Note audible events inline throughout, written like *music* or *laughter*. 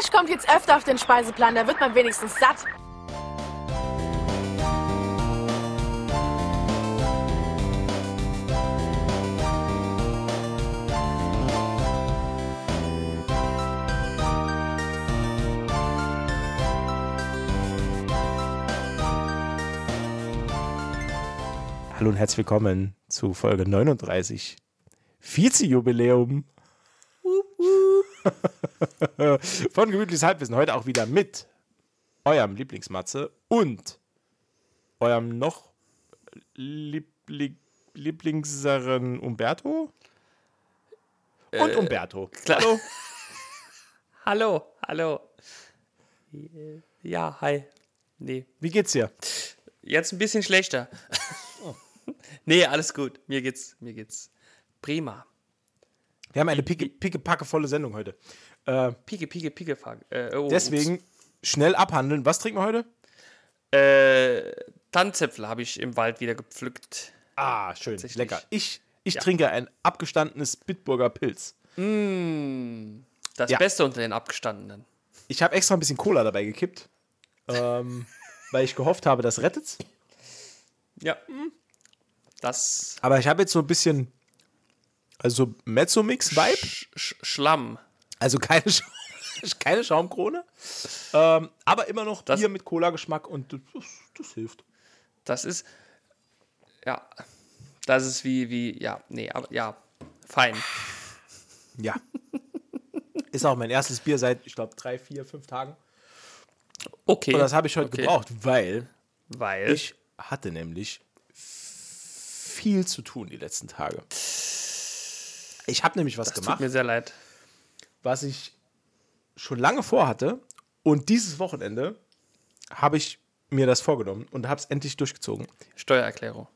Fisch kommt jetzt öfter auf den Speiseplan, da wird man wenigstens satt. Hallo und herzlich willkommen zu Folge 39. Vize-Jubiläum. *laughs* Von Gemütliches Halbwissen. Heute auch wieder mit eurem Lieblingsmatze und eurem noch Liebling Lieblingseren Umberto. Und Umberto. klar. Hallo. *laughs* Hallo, hallo. Ja, hi. Nee, Wie geht's dir? jetzt ein bisschen schlechter. *laughs* nee, alles gut. Mir geht's, mir geht's prima. Wir haben eine picke, picke Sendung heute. Äh, Pike, Pike, Pike. Äh, oh, deswegen schnell abhandeln. Was trinken wir heute? ups. Äh, Tannenzäpfel habe ich im Wald wieder gepflückt. Ah, schön. Lecker. Ich, ich trinke ein abgestandenes Bitburger Pilz. Das Ja. Beste unter den Abgestandenen. Ich habe extra ein bisschen Cola dabei gekippt, ähm, *laughs* weil ich gehofft habe, das rettet's. Ja. Das Aber ich habe jetzt so ein bisschen, also so Mezzo-Mix-Vibe, Sch Schlamm. Also keine, Scha *laughs* keine Schaumkrone, ähm, aber immer noch Das- Bier mit Cola-Geschmack und das, das hilft. Das ist. Ja. Das ist wie, wie, ja, nee, aber ja, fein. Ja. *laughs* Ist auch mein erstes Bier seit, ich glaube, drei, vier, fünf Tagen. Okay. Und das habe ich heute okay. gebraucht, weil Weil. ich hatte nämlich viel zu tun die letzten Tage. Ich habe nämlich was das tut gemacht. mir sehr leid. Was ich schon lange vorhatte. Und dieses Wochenende habe ich mir das vorgenommen und habe es endlich durchgezogen. Steuererklärung.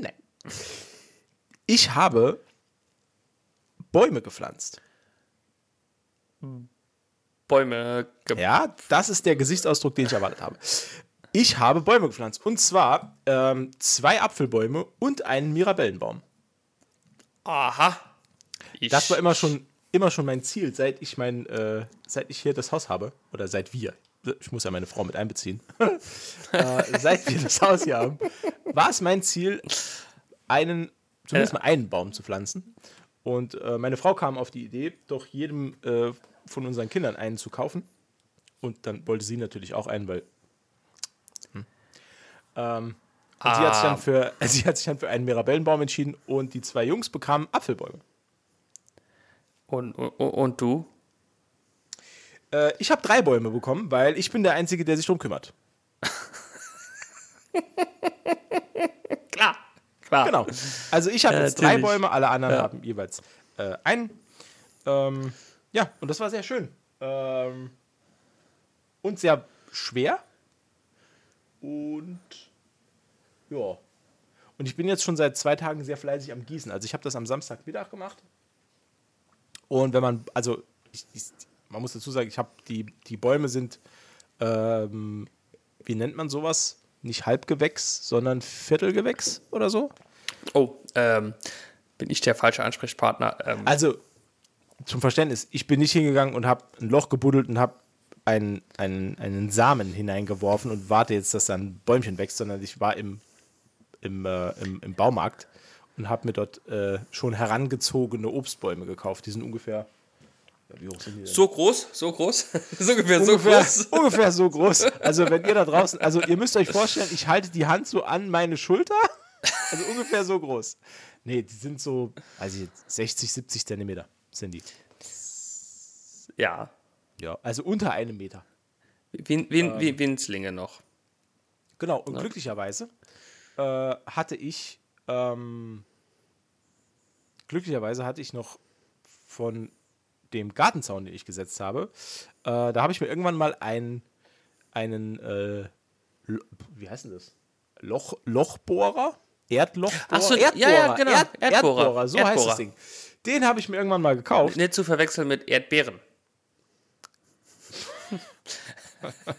Nein. Ich habe Bäume gepflanzt. Bäume ge Ja, das ist der Gesichtsausdruck, den ich erwartet habe. Ich habe Bäume gepflanzt. Und zwar ähm, zwei Apfelbäume und einen Mirabellenbaum. Aha. Ich, Das war immer schon, immer schon mein Ziel, seit ich mein, äh, seit ich hier das Haus habe. Oder seit wir. Ich muss ja meine Frau mit einbeziehen. *laughs* äh, seit wir das Haus hier haben, war es mein Ziel, einen, zumindest mal einen Baum zu pflanzen. Und äh, meine Frau kam auf die Idee, doch jedem äh, von unseren Kindern einen zu kaufen. Und dann wollte sie natürlich auch einen, weil. Hm. Ähm, und sie, hat sich Ah. dann für, *laughs* sie hat sich dann für einen Mirabellenbaum entschieden und die zwei Jungs bekamen Apfelbäume. Und, und, und du? Äh, ich habe drei Bäume bekommen, weil ich bin der Einzige, der sich drum kümmert. *laughs* Klar. Klar. Genau. Also ich habe Ja, jetzt drei. Bäume, alle anderen Ja. haben jeweils äh, einen. Ähm, ja, und das war sehr schön. Ähm, und sehr schwer. Und ja. Und ich bin jetzt schon seit zwei Tagen sehr fleißig am Gießen. Also ich habe das am Samstagmittag gemacht. Und wenn man, also ich, ich, man muss dazu sagen, ich habe die, die Bäume sind, ähm, wie nennt man sowas? Nicht Halbgewächs, sondern Viertelgewächs oder so. Oh, ähm, bin ich der falsche Ansprechpartner? Ähm, Also, zum Verständnis, ich bin nicht hingegangen und habe ein Loch gebuddelt und habe einen, einen, einen Samen hineingeworfen und warte jetzt, dass da ein Bäumchen wächst, sondern ich war im, im, äh, im, im Baumarkt und habe mir dort äh, schon herangezogene Obstbäume gekauft. Die sind ungefähr. Ja, wie hoch sind die denn? so groß, so groß, *laughs* so ungefähr so ungefähr, groß. *laughs* ungefähr so groß. Also, wenn ihr da draußen, also ihr müsst euch vorstellen, ich halte die Hand so an meine Schulter. Also ungefähr so groß. Nee, die sind so, also jetzt 60, 70 Zentimeter sind die. Ja, Ja, also unter einem Meter. wie, wie, wie Winzlinge noch. Genau, und glücklicherweise äh, hatte ich, ähm, glücklicherweise hatte ich noch von dem Gartenzaun, den ich gesetzt habe, äh, da habe ich mir irgendwann mal einen, einen, äh, wie heißt denn das? Loch, Lochbohrer? Erdlochbohrer? Ach so, ja, Erdbohrer, ja, genau. Erd, Erdbohrer. Erdbohrer, so heißt das Erdbohrer. Ding. Den habe ich mir irgendwann mal gekauft. Nicht zu verwechseln mit Erdbeeren. *laughs*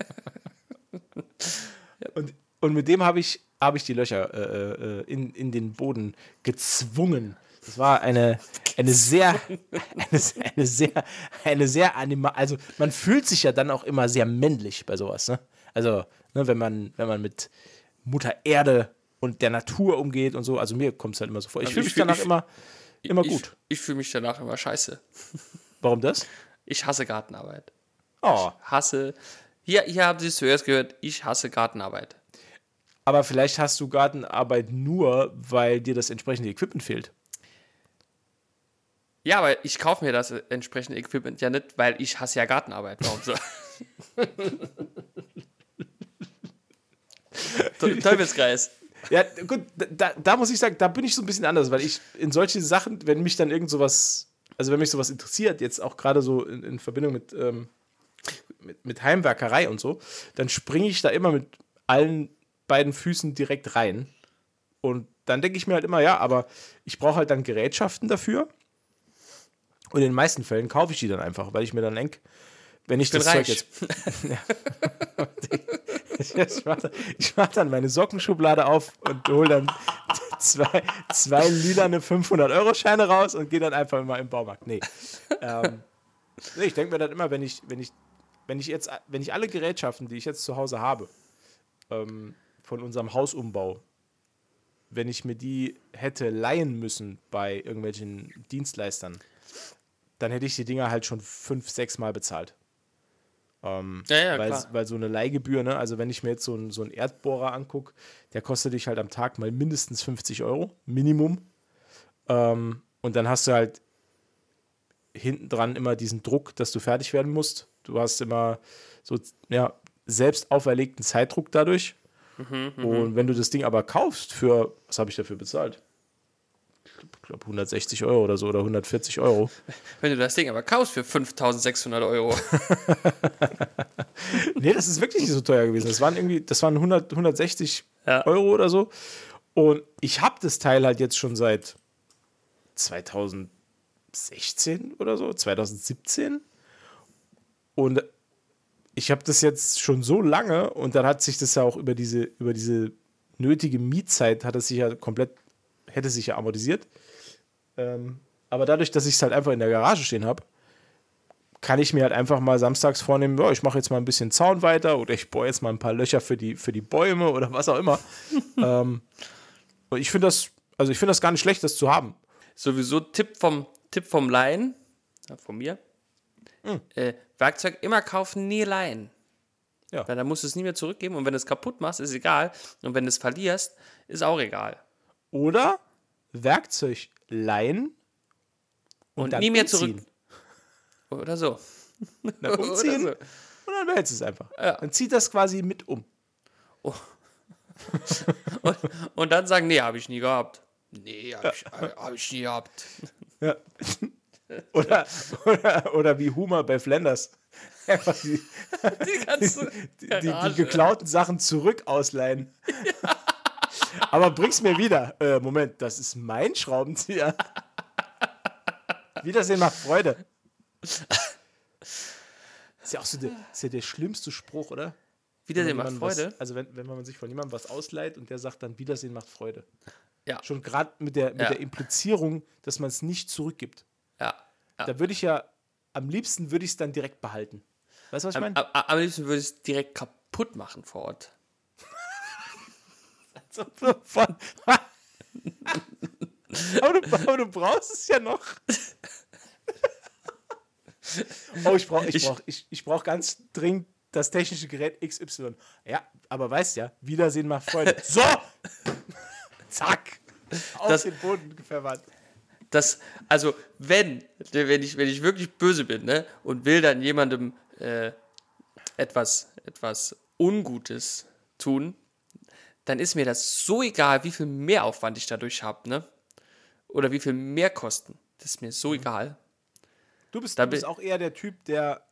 Und, und mit dem habe ich, habe ich die Löcher äh, äh, in, in den Boden gezwungen. Das war eine, eine sehr, *laughs* eine, eine sehr, eine sehr anima also man fühlt sich ja dann auch immer sehr männlich bei sowas, ne? Also, ne, wenn man, wenn man mit Mutter Erde und der Natur umgeht und so, also mir kommt es halt immer so vor. Ich Also fühle ich mich fühl- danach ich- immer, immer ich, gut. Ich fühle mich danach immer scheiße. Warum das? Ich hasse Gartenarbeit. Oh, Hasse. Hier, hier haben Sie es zuerst gehört, ich hasse Gartenarbeit. Aber vielleicht hast du Gartenarbeit nur, weil dir das entsprechende Equipment fehlt. Ja, aber ich kaufe mir das entsprechende Equipment ja nicht, weil ich hasse ja Gartenarbeit. Warum so? *laughs* Te- Teufelskreis. Ja, gut, da, da muss ich sagen, da bin ich so ein bisschen anders, weil ich in solche Sachen, wenn mich dann irgend sowas, also wenn mich sowas interessiert, jetzt auch gerade so in, in Verbindung mit, ähm, mit, mit Heimwerkerei und so, dann springe ich da immer mit allen beiden Füßen direkt rein. Und dann denke ich mir halt immer, ja, aber ich brauche halt dann Gerätschaften dafür. Und in den meisten Fällen kaufe ich die dann einfach, weil ich mir dann denke, wenn ich, bin das Zeug reich. jetzt *laughs* *laughs* ich mache ich mach dann meine Sockenschublade auf und hole dann zwei, zwei lilane 500-Euro-Scheine raus und gehe dann einfach immer im Baumarkt. Nee. Ähm, nee ich denke mir dann immer, wenn ich, wenn ich, wenn ich jetzt, wenn ich alle Gerätschaften, die ich jetzt zu Hause habe, ähm, von unserem Hausumbau, wenn ich mir die hätte leihen müssen bei irgendwelchen Dienstleistern, dann hätte ich die Dinger halt schon fünf, sechs Mal bezahlt. Ähm, Ja, ja, weil, klar. weil so eine Leihgebühr, ne, also wenn ich mir jetzt so einen so einen Erdbohrer angucke, der kostet dich halt am Tag mal mindestens 50 Euro, Minimum. Ähm, und dann hast du halt hinten dran immer diesen Druck, dass du fertig werden musst. Du hast immer so, ja, selbst auferlegten Zeitdruck dadurch. Und wenn du das Ding aber kaufst für, was habe ich dafür bezahlt? Ich glaube 160 Euro oder so oder 140 Euro. *laughs* Wenn du das Ding aber kaufst für 5600 Euro. *laughs* Nee, das ist wirklich nicht so teuer gewesen. Das waren irgendwie, das waren 100, 160 Ja. Euro oder so. Und ich habe das Teil halt jetzt schon seit 2016 oder so, 2017. Und ich habe das jetzt schon so lange und dann hat sich das ja auch über diese, über diese nötige Mietzeit hat es sich ja komplett, hätte sich ja amortisiert. Ähm, aber dadurch, dass ich es halt einfach in der Garage stehen habe, kann ich mir halt einfach mal samstags vornehmen, ja, ich mache jetzt mal ein bisschen Zaun weiter oder ich bohre jetzt mal ein paar Löcher für die, für die Bäume oder was auch immer. *laughs* ähm, und ich finde das, also ich finde das gar nicht schlecht, das zu haben. Sowieso Tipp vom, Tipp vom Laien, ja, von mir. Äh, Werkzeug immer kaufen, nie leihen. Ja. Weil dann musst du es nie mehr zurückgeben und wenn du es kaputt machst, ist egal. Und wenn du es verlierst, ist auch egal. Oder Werkzeug leihen Und, dann nie mehr umziehen. zurück. Oder so. *laughs* Dann umziehen Oder und dann behältst du es einfach. Ja. Dann zieht das quasi mit um. *laughs* Und, und dann sagen, nee, habe ich nie gehabt. Nee, habe ich, hab ich nie gehabt. Ja. *laughs* oder, oder, oder wie Humor bei Flanders. Einfach die, Die ganze die, die, die geklauten Sachen zurück ausleihen. Aber bring's mir wieder. Äh, Moment, das ist mein Schraubenzieher. Wiedersehen macht Freude. Ist ja auch so der, ist ja der schlimmste Spruch, oder? Wiedersehen macht Freude. Was, also wenn, wenn man sich von jemandem was ausleiht und der sagt dann Wiedersehen macht Freude. Ja. Schon gerade mit, der, mit Ja. der Implizierung, dass man es nicht zurückgibt. Ja. ja. Da würde ich ja, am liebsten würde ich es dann direkt behalten. Weißt du, was ich Am, meine? am, am liebsten würde ich es direkt kaputt machen vor Ort. *laughs* Von- aber, du, aber du brauchst es ja noch. *laughs* Oh, ich brauche Ich- brauch, ich, ich brauch ganz dringend das technische Gerät XY. Ja, aber weißt ja, Wiedersehen macht Freude. *laughs* So! Zack! Auf Das- den Boden verwandt. Das, also, wenn, wenn ich, wenn ich wirklich böse bin, ne, und will dann jemandem äh, etwas, etwas Ungutes tun, dann ist mir das so egal, wie viel Mehraufwand ich dadurch habe, ne? Oder wie viel Mehrkosten. Das ist mir so egal. Du bist, Da du bist auch eher der Typ, der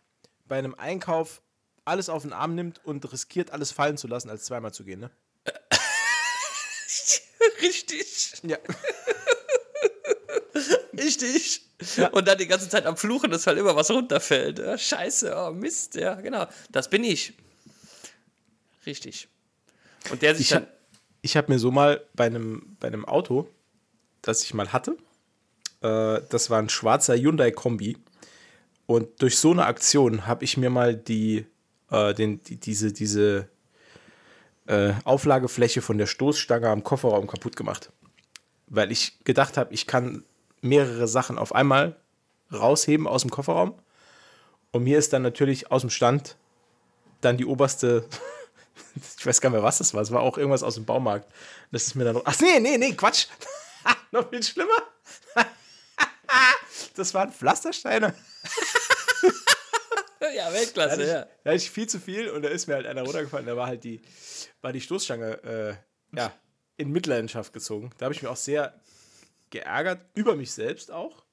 bei einem Einkauf alles auf den Arm nimmt und riskiert, alles fallen zu lassen, als zweimal zu gehen, ne? *laughs* Richtig. Ja. *laughs* *laughs* Richtig. Und dann die ganze Zeit am Fluchen, dass halt immer was runterfällt. Ja, scheiße, oh Mist, ja, genau. Das bin ich. Richtig. Und der sich Ich dann. habe ich hab mir so mal bei einem, bei einem Auto, das ich mal hatte, Äh, das war ein schwarzer Hyundai-Kombi. Und durch so eine Aktion habe ich mir mal die, äh, den, die, diese, diese äh, Auflagefläche von der Stoßstange am Kofferraum kaputt gemacht. Weil ich gedacht habe, ich kann mehrere Sachen auf einmal rausheben aus dem Kofferraum. Und mir ist dann natürlich aus dem Stand dann die oberste, *laughs* ich weiß gar nicht mehr, was das war. Es war auch irgendwas aus dem Baumarkt. Das ist mir dann noch. Ach nee, nee, nee, Quatsch. *laughs* noch viel schlimmer. *laughs* das waren Pflastersteine. Ja, Weltklasse, Da ja. ich, da hatte ich viel zu viel und da ist mir halt einer runtergefallen. Da war halt die, war die Stoßstange äh, ja, in Mitleidenschaft gezogen. Da habe ich mich auch sehr geärgert, über mich selbst auch.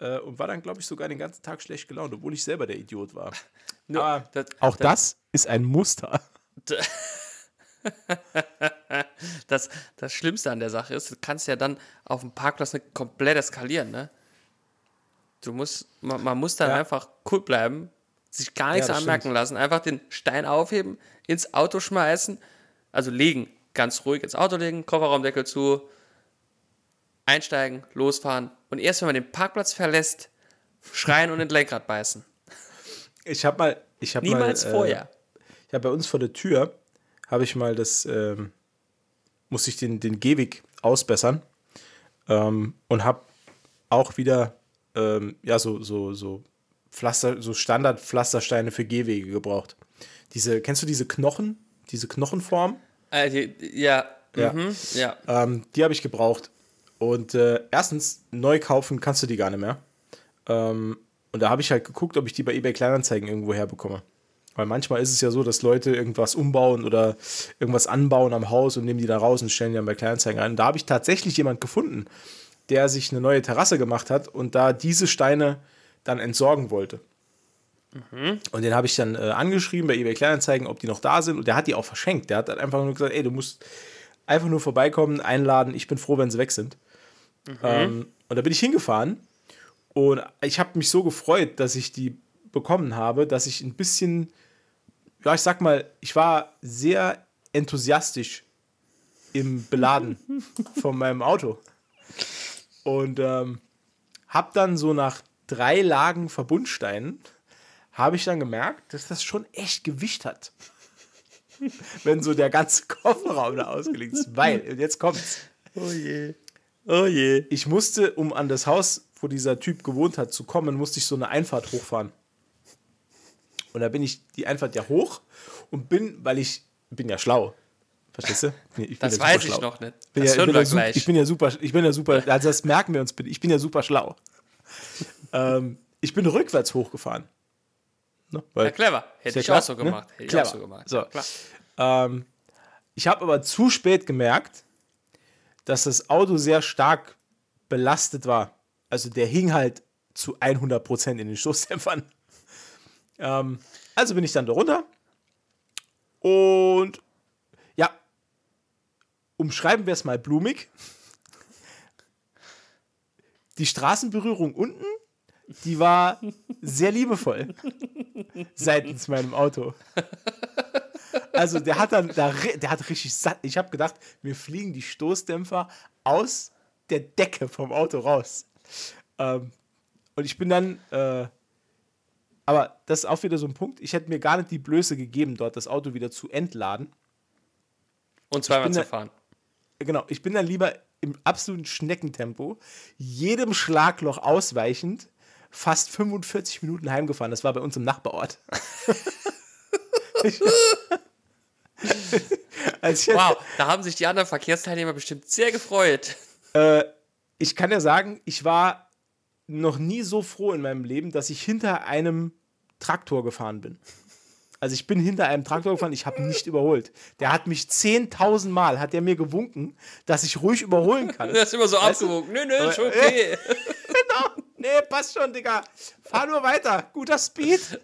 Äh, und war dann, glaube ich, sogar den ganzen Tag schlecht gelaunt, obwohl ich selber der Idiot war. *laughs* Nur, Aber das, Auch das ist ein Muster. *laughs* das, das Schlimmste an der Sache ist, du kannst ja dann auf dem Parkplatz nicht komplett eskalieren, ne? Du musst, man, man muss dann Ja. einfach cool bleiben, sich gar nichts das anmerken stimmt. lassen, einfach den Stein aufheben, ins Auto schmeißen, also legen, ganz ruhig ins Auto legen, Kofferraumdeckel zu, einsteigen, losfahren und erst wenn man den Parkplatz verlässt, schreien und in den Lenkrad beißen. Ich habe mal, ich habe Niemals mal, äh, vorher. Ja, bei uns vor der Tür habe ich mal das, ähm, musste ich den, den Gehweg ausbessern ähm, und habe auch wieder, ähm, ja, so, so, so Pflaster, so Standard-Pflastersteine für Gehwege gebraucht. Diese, kennst du diese Knochen, diese Knochenform? Äh, die, ja, Ja. Mhm, ja. Ähm, die habe ich gebraucht. Und äh, erstens, neu kaufen kannst du die gar nicht mehr. Ähm, und da habe ich halt geguckt, ob ich die bei eBay Kleinanzeigen irgendwo herbekomme. Weil manchmal ist es ja so, dass Leute irgendwas umbauen oder irgendwas anbauen am Haus und nehmen die da raus und stellen die dann bei Kleinanzeigen ein. Und da habe ich tatsächlich jemand gefunden, der sich eine neue Terrasse gemacht hat und da diese Steine dann entsorgen wollte. Und den habe ich dann äh, angeschrieben bei eBay Kleinanzeigen, ob die noch da sind. Und der hat die auch verschenkt. Der hat dann einfach nur gesagt, ey, du musst einfach nur vorbeikommen, einladen. Ich bin froh, wenn sie weg sind. Ähm, und da bin ich hingefahren. Und ich habe mich so gefreut, dass ich die bekommen habe, dass ich ein bisschen, ja, ich sag mal, ich war sehr enthusiastisch im Beladen *laughs* von meinem Auto. Und ähm, habe dann so nach drei Lagen Verbundsteinen, habe ich dann gemerkt, dass das schon echt Gewicht hat. *laughs* Wenn so der ganze Kofferraum da ausgelegt ist. Weil, und jetzt kommt's. Oh je. Oh je. Ich musste, um an das Haus, wo dieser Typ gewohnt hat, zu kommen, musste ich so eine Einfahrt hochfahren. Und da bin ich die Einfahrt ja hoch und bin, weil ich bin ja schlau. Verstehst du? Ich bin Das ja weiß ich schlau. noch nicht. Bin Das ja, hören ich, bin wir ja super, gleich. ich bin ja super, ich bin ja super, also das merken wir uns bitte, ich bin ja super schlau. ähm, ich bin rückwärts hochgefahren. Ne? Weil, Ja, clever. Hätte ja ich klar, auch so ne? gemacht. Hätte Clever. ich auch so gemacht. So. Ähm, ich habe aber zu spät gemerkt, dass das Auto sehr stark belastet war. Also der hing halt zu 100% in den Stoßdämpfern. *laughs* Ähm, also bin ich dann da runter und ja, umschreiben wir es mal blumig. Die Straßenberührung unten, die war sehr liebevoll *laughs* seitens meinem Auto. *laughs* Also der hat dann, da, der hat richtig satt. Ich habe gedacht, mir fliegen die Stoßdämpfer aus der Decke vom Auto raus. Ähm, und ich bin dann, äh, aber das ist auch wieder so ein Punkt. Ich hätte mir gar nicht die Blöße gegeben, dort das Auto wieder zu entladen. Und zweimal zu da- fahren. Genau, ich bin dann lieber im absoluten Schneckentempo, jedem Schlagloch ausweichend, fast 45 Minuten heimgefahren. Das war bei uns im Nachbarort. *laughs* ich, als ich jetzt, Wow, da haben sich die anderen Verkehrsteilnehmer bestimmt sehr gefreut. ich kann ja sagen, ich war noch nie so froh in meinem Leben, dass ich hinter einem Traktor gefahren bin. Also ich bin hinter einem Traktor gefahren, ich habe nicht überholt. Der hat mich 10.000 Mal, hat der mir gewunken, dass ich ruhig überholen kann. *laughs* Das ist immer so Weißt du? abgewogen. Nö, nö, ist okay. *laughs* Genau. Nee, passt schon, Digga. Fahr nur weiter. Guter Speed.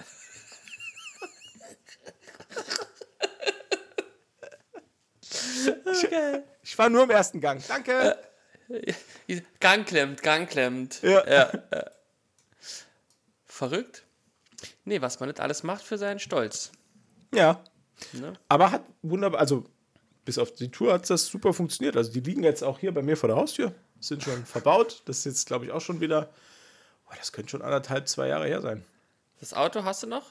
Ich, ich fahr nur im ersten Gang. Danke. Gang klemmt, Gang klemmt. Ja. Verrückt? Nee, was man nicht alles macht für seinen Stolz. Ja. Ne? Aber hat wunderbar, also bis auf die Tour hat das super funktioniert. Also die liegen jetzt auch hier bei mir vor der Haustür. sind schon verbaut. Das ist jetzt, glaube ich, auch schon wieder, oh, das könnte schon anderthalb, zwei Jahre her sein. Das Auto hast du noch?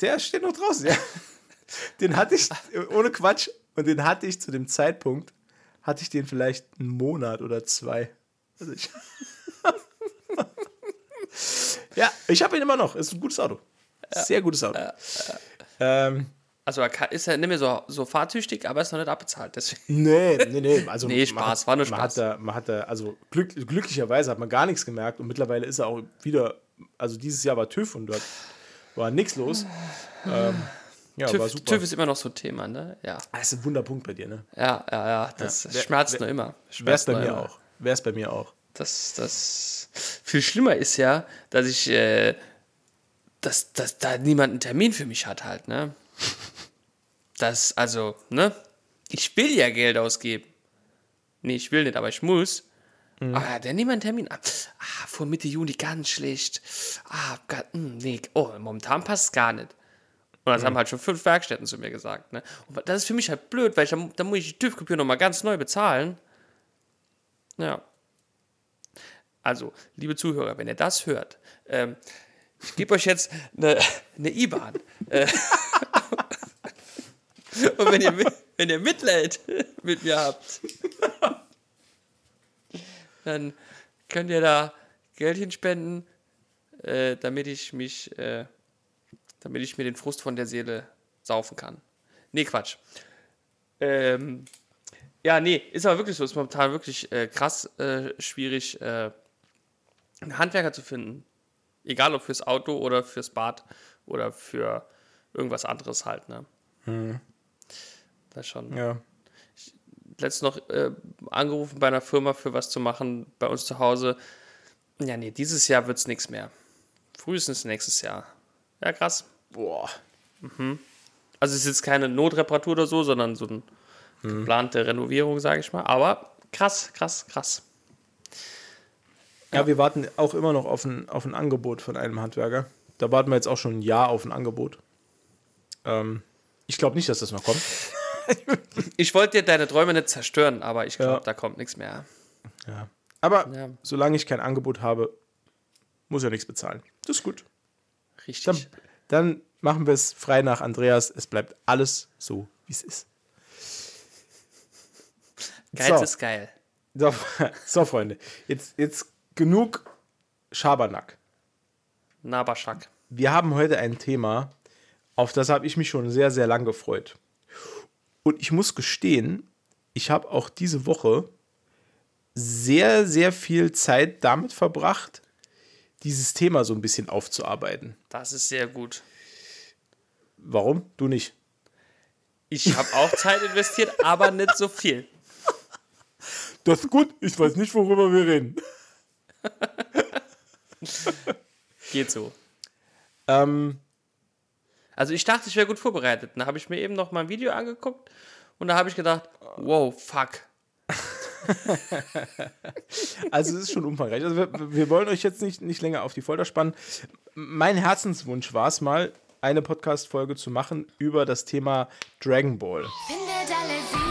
Der steht noch draußen, ja. Den hatte ich, ohne Quatsch, und den hatte ich zu dem Zeitpunkt, hatte ich den vielleicht einen Monat oder zwei. Also ich *laughs* ja, ich habe ihn immer noch. Ist ein gutes Auto. Sehr gutes Auto. Ähm, Also er kann- ist ja nicht mehr so, so fahrtüchtig, aber ist noch nicht abbezahlt. Deswegen. nee, nee, nee. Also *laughs* Nee, man Spaß, hat, war nur Man Spaß. hat da, man hat da, also glück, glücklicherweise hat man gar nichts gemerkt und mittlerweile ist er auch wieder, also dieses Jahr war TÜV und dort war nichts los. Ähm, ja, war TÜV, super. TÜV ist immer noch so ein Thema, ne? Ja, das ist ein Wunderpunkt bei dir, ne? ja, ja, ja. Das Wer- schmerzt nur immer. Wäre es Schmerzt bei mir immer. auch. Wäre es bei mir auch. Das, das viel schlimmer ist ja, dass ich, äh, dass, dass da niemand einen Termin für mich hat halt, ne? Das, also, ne? Ich will ja Geld ausgeben. Nee, ich will nicht, aber ich muss. Ah, der niemand einen Termin. Ah, ah, vor Mitte Juni ganz schlecht. Ah, ga- hm, nee, oh, momentan passt es gar nicht. Und das haben halt schon fünf Werkstätten zu mir gesagt. Ne? Und das ist für mich halt blöd, weil ich, dann, dann muss ich die TÜV-Gebühr nochmal ganz neu bezahlen. Ja. Also, liebe Zuhörer, wenn ihr das hört, ähm, ich gebe euch jetzt eine, eine IBAN. Äh, *laughs* Und wenn ihr, wenn ihr Mitleid mit mir habt, dann könnt ihr da Geldchen spenden, äh, damit ich mich, äh, damit ich mir den Frust von der Seele saufen kann. Nee, Quatsch. Ähm, ja, nee, ist aber wirklich so. Ist momentan wirklich äh, krass äh, schwierig, äh, einen Handwerker zu finden. Egal ob fürs Auto oder fürs Bad oder für irgendwas anderes halt, ne? Das schon. Ja. Letztens noch äh, angerufen bei einer Firma für was zu machen bei uns zu Hause. Ja, nee, dieses Jahr wird es nichts mehr. Frühestens nächstes Jahr. Ja, krass. Boah. Also es ist jetzt keine Notreparatur oder so, sondern so eine geplante Renovierung, sage ich mal. Aber krass, krass, krass. Ja, wir warten auch immer noch auf ein, auf ein Angebot von einem Handwerker. Da warten wir jetzt auch schon ein Jahr auf ein Angebot. Ähm, ich glaube nicht, dass das noch kommt. *laughs* Ich wollte dir deine Träume nicht zerstören, aber ich glaube, Ja. da kommt nichts mehr. Ja. Aber Ja. solange ich kein Angebot habe, muss ja nichts bezahlen. Das ist gut. Richtig. Dann, dann machen wir es frei nach Andreas. Es bleibt alles so, wie es ist. Geiz so. ist geil. So, *laughs* so Freunde. Jetzt, jetzt genug Schabernack. Nabaschak. Wir haben heute ein Thema, auf das habe ich mich schon sehr, sehr lang gefreut. Und ich muss gestehen, ich habe auch diese Woche sehr, sehr viel Zeit damit verbracht, dieses Thema so ein bisschen aufzuarbeiten. Das ist sehr gut. Warum? Du nicht. Ich habe auch Zeit investiert, aber nicht so viel. Das ist gut. Ich weiß nicht, worüber wir reden. Geht so. Ähm, Also ich dachte, ich wäre gut vorbereitet. Dann habe ich mir eben noch mal ein Video angeguckt und da habe ich gedacht, wow, fuck. *laughs* Also es ist schon umfangreich. Also wir, wir wollen euch jetzt nicht, nicht länger auf die Folter spannen. Mein Herzenswunsch war es mal, eine Podcast-Folge zu machen über das Thema Dragon Ball. Findet alle sieben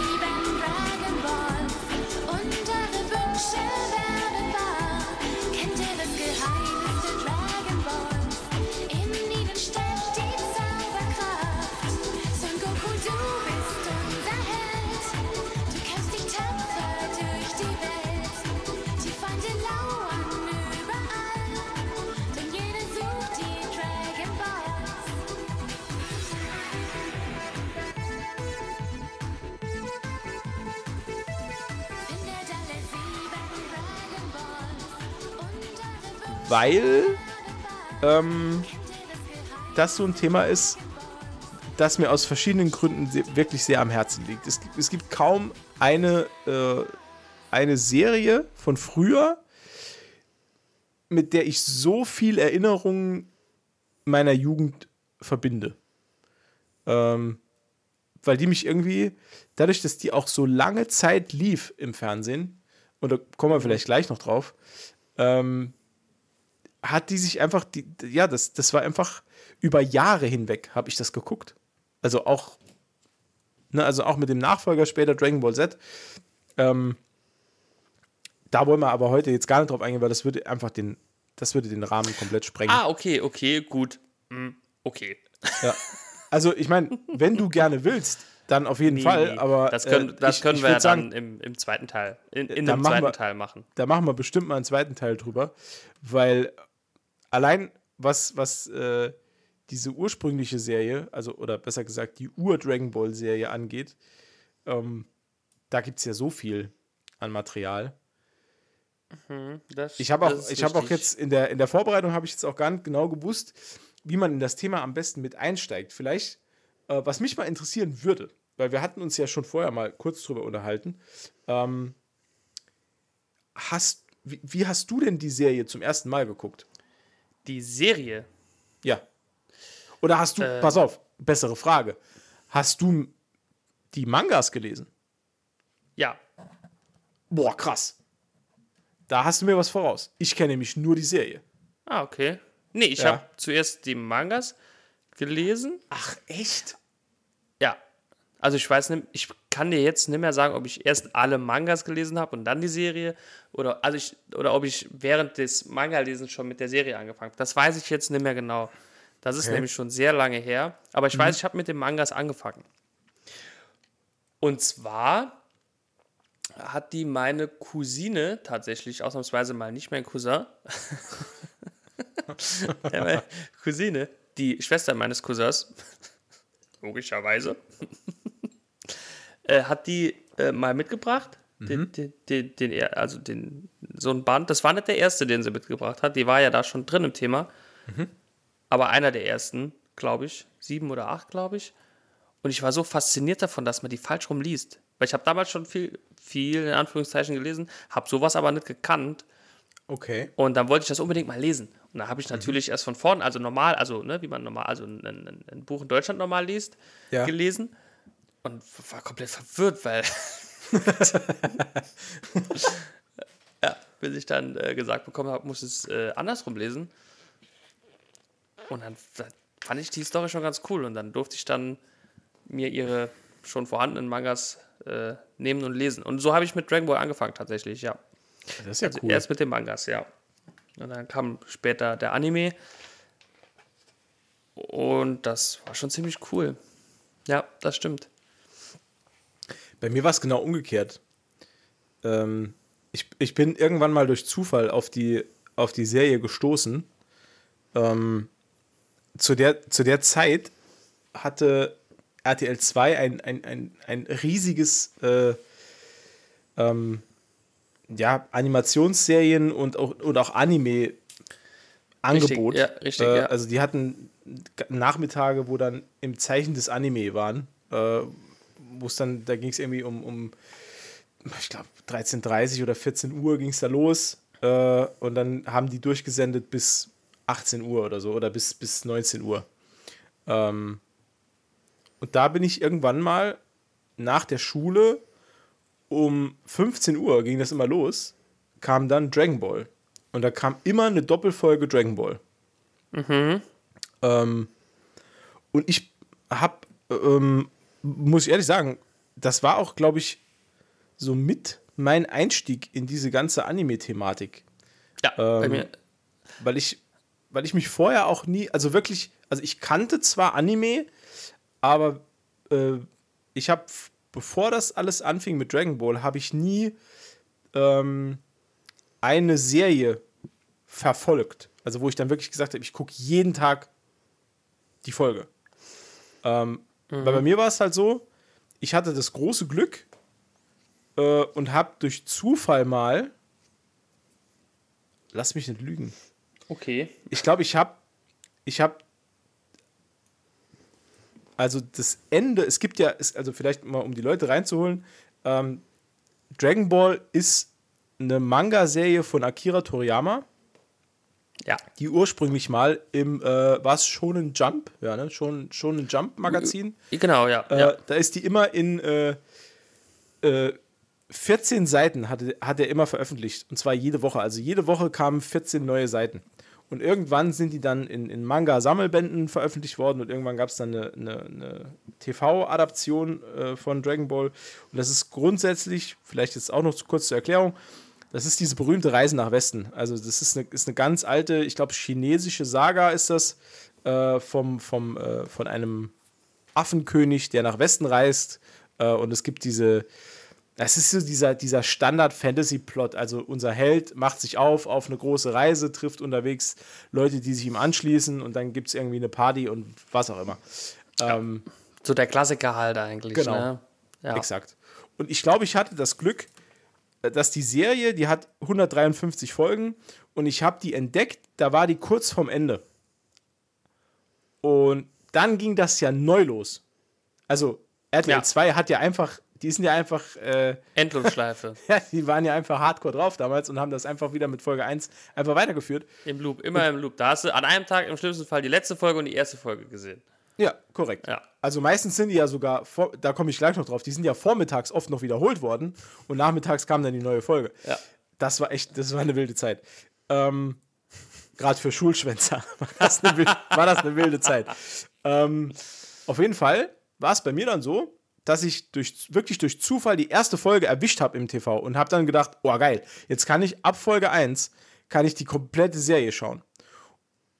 Weil ähm, das so ein Thema ist, das mir aus verschiedenen Gründen wirklich sehr am Herzen liegt. Es, gibt- es gibt kaum eine, äh, eine Serie von früher, mit der ich so viel Erinnerungen meiner Jugend verbinde. Ähm, weil die mich irgendwie, dadurch, dass die auch so lange Zeit lief im Fernsehen, und da kommen wir vielleicht gleich noch drauf, ähm, hat die sich einfach, die, ja, das, das war einfach über Jahre hinweg, habe ich das geguckt. Also auch, ne, also auch mit dem Nachfolger später Dragon Ball Z. Ähm, da wollen wir aber heute jetzt gar nicht drauf eingehen, weil das würde einfach den, das würde den Rahmen komplett sprengen. Ah, okay, okay, gut. Hm, okay. Ja. Also ich meine, wenn du gerne willst, dann auf jeden Nee, Fall, nee. aber das können, äh, das ich, können ich wir ja sagen, dann im, im zweiten Teil, in, in dann dem zweiten wir- Teil machen. da machen wir bestimmt mal einen zweiten Teil drüber, weil allein was, was äh, diese ursprüngliche Serie, also oder besser gesagt die Ur-Dragon Ball-Serie angeht, ähm, da gibt es ja so viel an Material. Das, Ich habe auch, ich habe auch jetzt in der, in der Vorbereitung habe ich jetzt auch gar nicht genau gewusst, wie man in das Thema am besten mit einsteigt. Vielleicht, äh, was mich mal interessieren würde, weil wir hatten uns ja schon vorher mal kurz drüber unterhalten. Ähm, hast, wie, wie hast du denn die Serie zum ersten Mal geguckt? Die Serie. Ja. Oder hast du, Äh. pass auf, bessere Frage. Hast du die Mangas gelesen? Ja, Boah, krass. Da hast du mir was voraus. Ich kenne nämlich nur die Serie. ah, okay. Nee, ich Ja. habe zuerst die Mangas gelesen. Ach, echt? Ja. Also ich weiß nicht, ich kann dir jetzt nicht mehr sagen, ob ich erst alle Mangas gelesen habe und dann die Serie oder also ich oder ob ich während des Manga-Lesens schon mit der Serie angefangen habe. Das weiß ich jetzt nicht mehr genau. Das ist Okay. nämlich schon sehr lange her. Aber ich weiß, ich habe mit den Mangas angefangen. Und zwar hat die meine Cousine tatsächlich, ausnahmsweise mal nicht mein Cousin, ja, *laughs* meine Cousine, die Schwester meines Cousins, logischerweise, äh, hat die äh, mal mitgebracht. Den, den, den, den, er- also den, so ein Band. Das war nicht der erste, den sie mitgebracht hat. Die war ja da schon drin im Thema. Aber einer der ersten, glaube ich. Sieben oder acht, glaube ich. Und ich war so fasziniert davon, dass man die falsch rum liest. Weil ich habe damals schon viel, viel in Anführungszeichen gelesen, habe sowas aber nicht gekannt. Okay. Und dann wollte ich das unbedingt mal lesen. Und da habe ich natürlich erst von vorn, also normal, also ne, wie man normal, also ein, ein, ein Buch in Deutschland normal liest, Ja. gelesen. Und war komplett verwirrt, weil. *laughs* *laughs* ja, bis ich dann äh, gesagt bekommen habe, muss es äh, andersrum lesen. Und dann da fand ich die Story schon ganz cool. Und dann durfte ich dann mir ihre schon vorhandenen Mangas äh, nehmen und lesen. Und so habe ich mit Dragon Ball angefangen, tatsächlich, ja. Das ist ja Also cool. erst mit den Mangas, ja. Und dann kam später der Anime. Und das war schon ziemlich cool. Ja, das stimmt. Bei mir war es genau umgekehrt. Ähm, ich, ich bin irgendwann mal durch Zufall auf die, auf die Serie gestoßen. Ähm, zu, der, zu der Zeit hatte RTL 2 ein, ein, ein, ein riesiges äh, ähm, ja, Animationsserien und auch, und auch Anime Angebot. ja, richtig, äh, ja. Also die hatten Nachmittage, wo dann im Zeichen des Anime waren, äh, wo es dann, da ging es irgendwie um, um ich glaube, 13.30 oder 14 Uhr ging es da los. Äh, und dann haben die durchgesendet bis 18 Uhr oder so oder bis, bis 19 Uhr. Ähm, und da bin ich irgendwann mal nach der Schule um 15 Uhr ging das immer los, kam dann Dragon Ball. Und da kam immer eine Doppelfolge Dragon Ball. Ähm, und ich habe, ähm, muss ich ehrlich sagen, das war auch, glaube ich, so mit mein Einstieg in diese ganze Anime-Thematik. Ja, bei Ähm, mir. Weil ich, weil ich mich vorher auch nie, also wirklich, also ich kannte zwar Anime, aber äh, ich habe, bevor das alles anfing mit Dragon Ball, habe ich nie ähm, eine Serie verfolgt. Also wo ich dann wirklich gesagt habe, ich gucke jeden Tag die Folge. Ähm, Weil bei mir war es halt so, ich hatte das große Glück äh, und habe durch Zufall mal, lass mich nicht lügen, Okay. ich glaube, ich habe, ich habe, also das Ende, es gibt ja, also vielleicht mal, um die Leute reinzuholen, ähm, Dragon Ball ist eine Manga-Serie von Akira Toriyama, Ja. die ursprünglich mal im, äh, war es Shonen Jump, ja, ne, Shonen, Shonen Jump Magazin, Genau, ja. äh, ja. da ist die immer in äh, äh, 14 Seiten hat, hat er immer veröffentlicht. Und zwar jede Woche. Also jede Woche kamen 14 neue Seiten. Und irgendwann sind die dann in, in Manga-Sammelbänden veröffentlicht worden und irgendwann gab es dann eine, eine, eine TV-Adaption äh, von Dragon Ball. Und das ist grundsätzlich, vielleicht jetzt auch noch zu kurz zur Erklärung, Das ist diese berühmte Reise nach Westen. Also, das ist eine, ist eine ganz alte, ich glaube, chinesische Saga ist das, äh, vom, vom, äh, von einem Affenkönig, der nach Westen reist. Äh, und es gibt diese, das ist so dieser, dieser Standard-Fantasy-Plot. Also unser Held macht sich auf auf eine große Reise, trifft unterwegs Leute, die sich ihm anschließen und dann gibt es irgendwie eine Party und was auch immer. Ähm, So der Klassiker halt eigentlich. Genau. Ne? Ja. Exakt. Und ich glaube, ich hatte das Glück, dass die Serie, die hat 153 Folgen und ich habe die entdeckt, da war die kurz vorm Ende. Und dann ging das ja neu los. Also RTL Ja. 2 hat ja einfach, die sind ja einfach, äh, Endlosschleife. *laughs* ja, die waren ja einfach hardcore drauf damals und haben das einfach wieder mit Folge 1 einfach weitergeführt. Im Loop, immer im Loop. Da hast du an einem Tag im schlimmsten Fall die letzte Folge und die erste Folge gesehen. Ja, korrekt. Ja. Also meistens sind die ja sogar, vor, da komme ich gleich noch drauf, die sind ja vormittags oft noch wiederholt worden und nachmittags kam dann die neue Folge. Ja. Das war echt, das war eine wilde Zeit. Ähm, Gerade für Schulschwänzer *laughs* war das eine, wil- war das eine wilde Zeit. Ähm, auf jeden Fall war es bei mir dann so, dass ich durch, wirklich durch Zufall die erste Folge erwischt habe im TV und habe dann gedacht, oh geil, jetzt kann ich ab Folge 1 kann ich die komplette Serie schauen.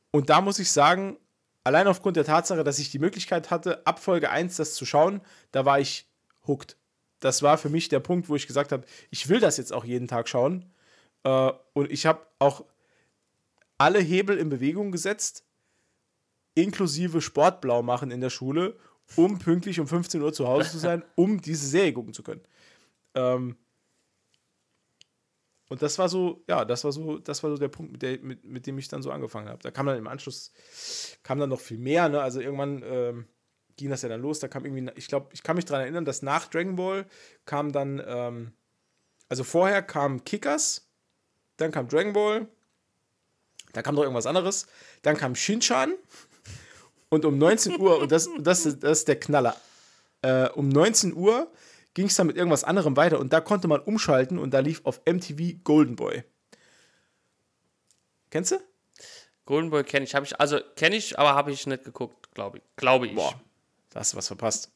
Und da muss ich sagen, allein aufgrund der Tatsache, dass ich die Möglichkeit hatte, ab Folge 1 das zu schauen, da war ich hooked. Das war für mich der Punkt, wo ich gesagt habe, ich will das jetzt auch jeden Tag schauen. Äh, und ich habe auch alle Hebel in Bewegung gesetzt, inklusive Sportblau machen in der Schule, um pünktlich um 15 Uhr zu Hause zu sein, um diese Serie gucken zu können. Ähm, und das war so, ja, das war so, das war so der Punkt, mit, der, mit, mit dem ich dann so angefangen habe. Da kam dann im Anschluss, kam dann noch viel mehr, ne? Also irgendwann ähm, ging das ja dann los. Da kam irgendwie, ich glaube, ich kann mich daran erinnern, dass nach Dragon Ball kam dann, ähm, also vorher kam Kickers, dann kam Dragon Ball, dann kam noch irgendwas anderes, dann kam Shinchan und um 19 Uhr, und das, das, das ist der Knaller, äh, um 19 Uhr ging es dann mit irgendwas anderem weiter und da konnte man umschalten und da lief auf MTV Golden Boy. Kennst du? Golden Boy kenne ich, habe ich, also kenne ich, aber habe ich nicht geguckt, glaube ich. Glaube ich. Boah, da hast du was verpasst.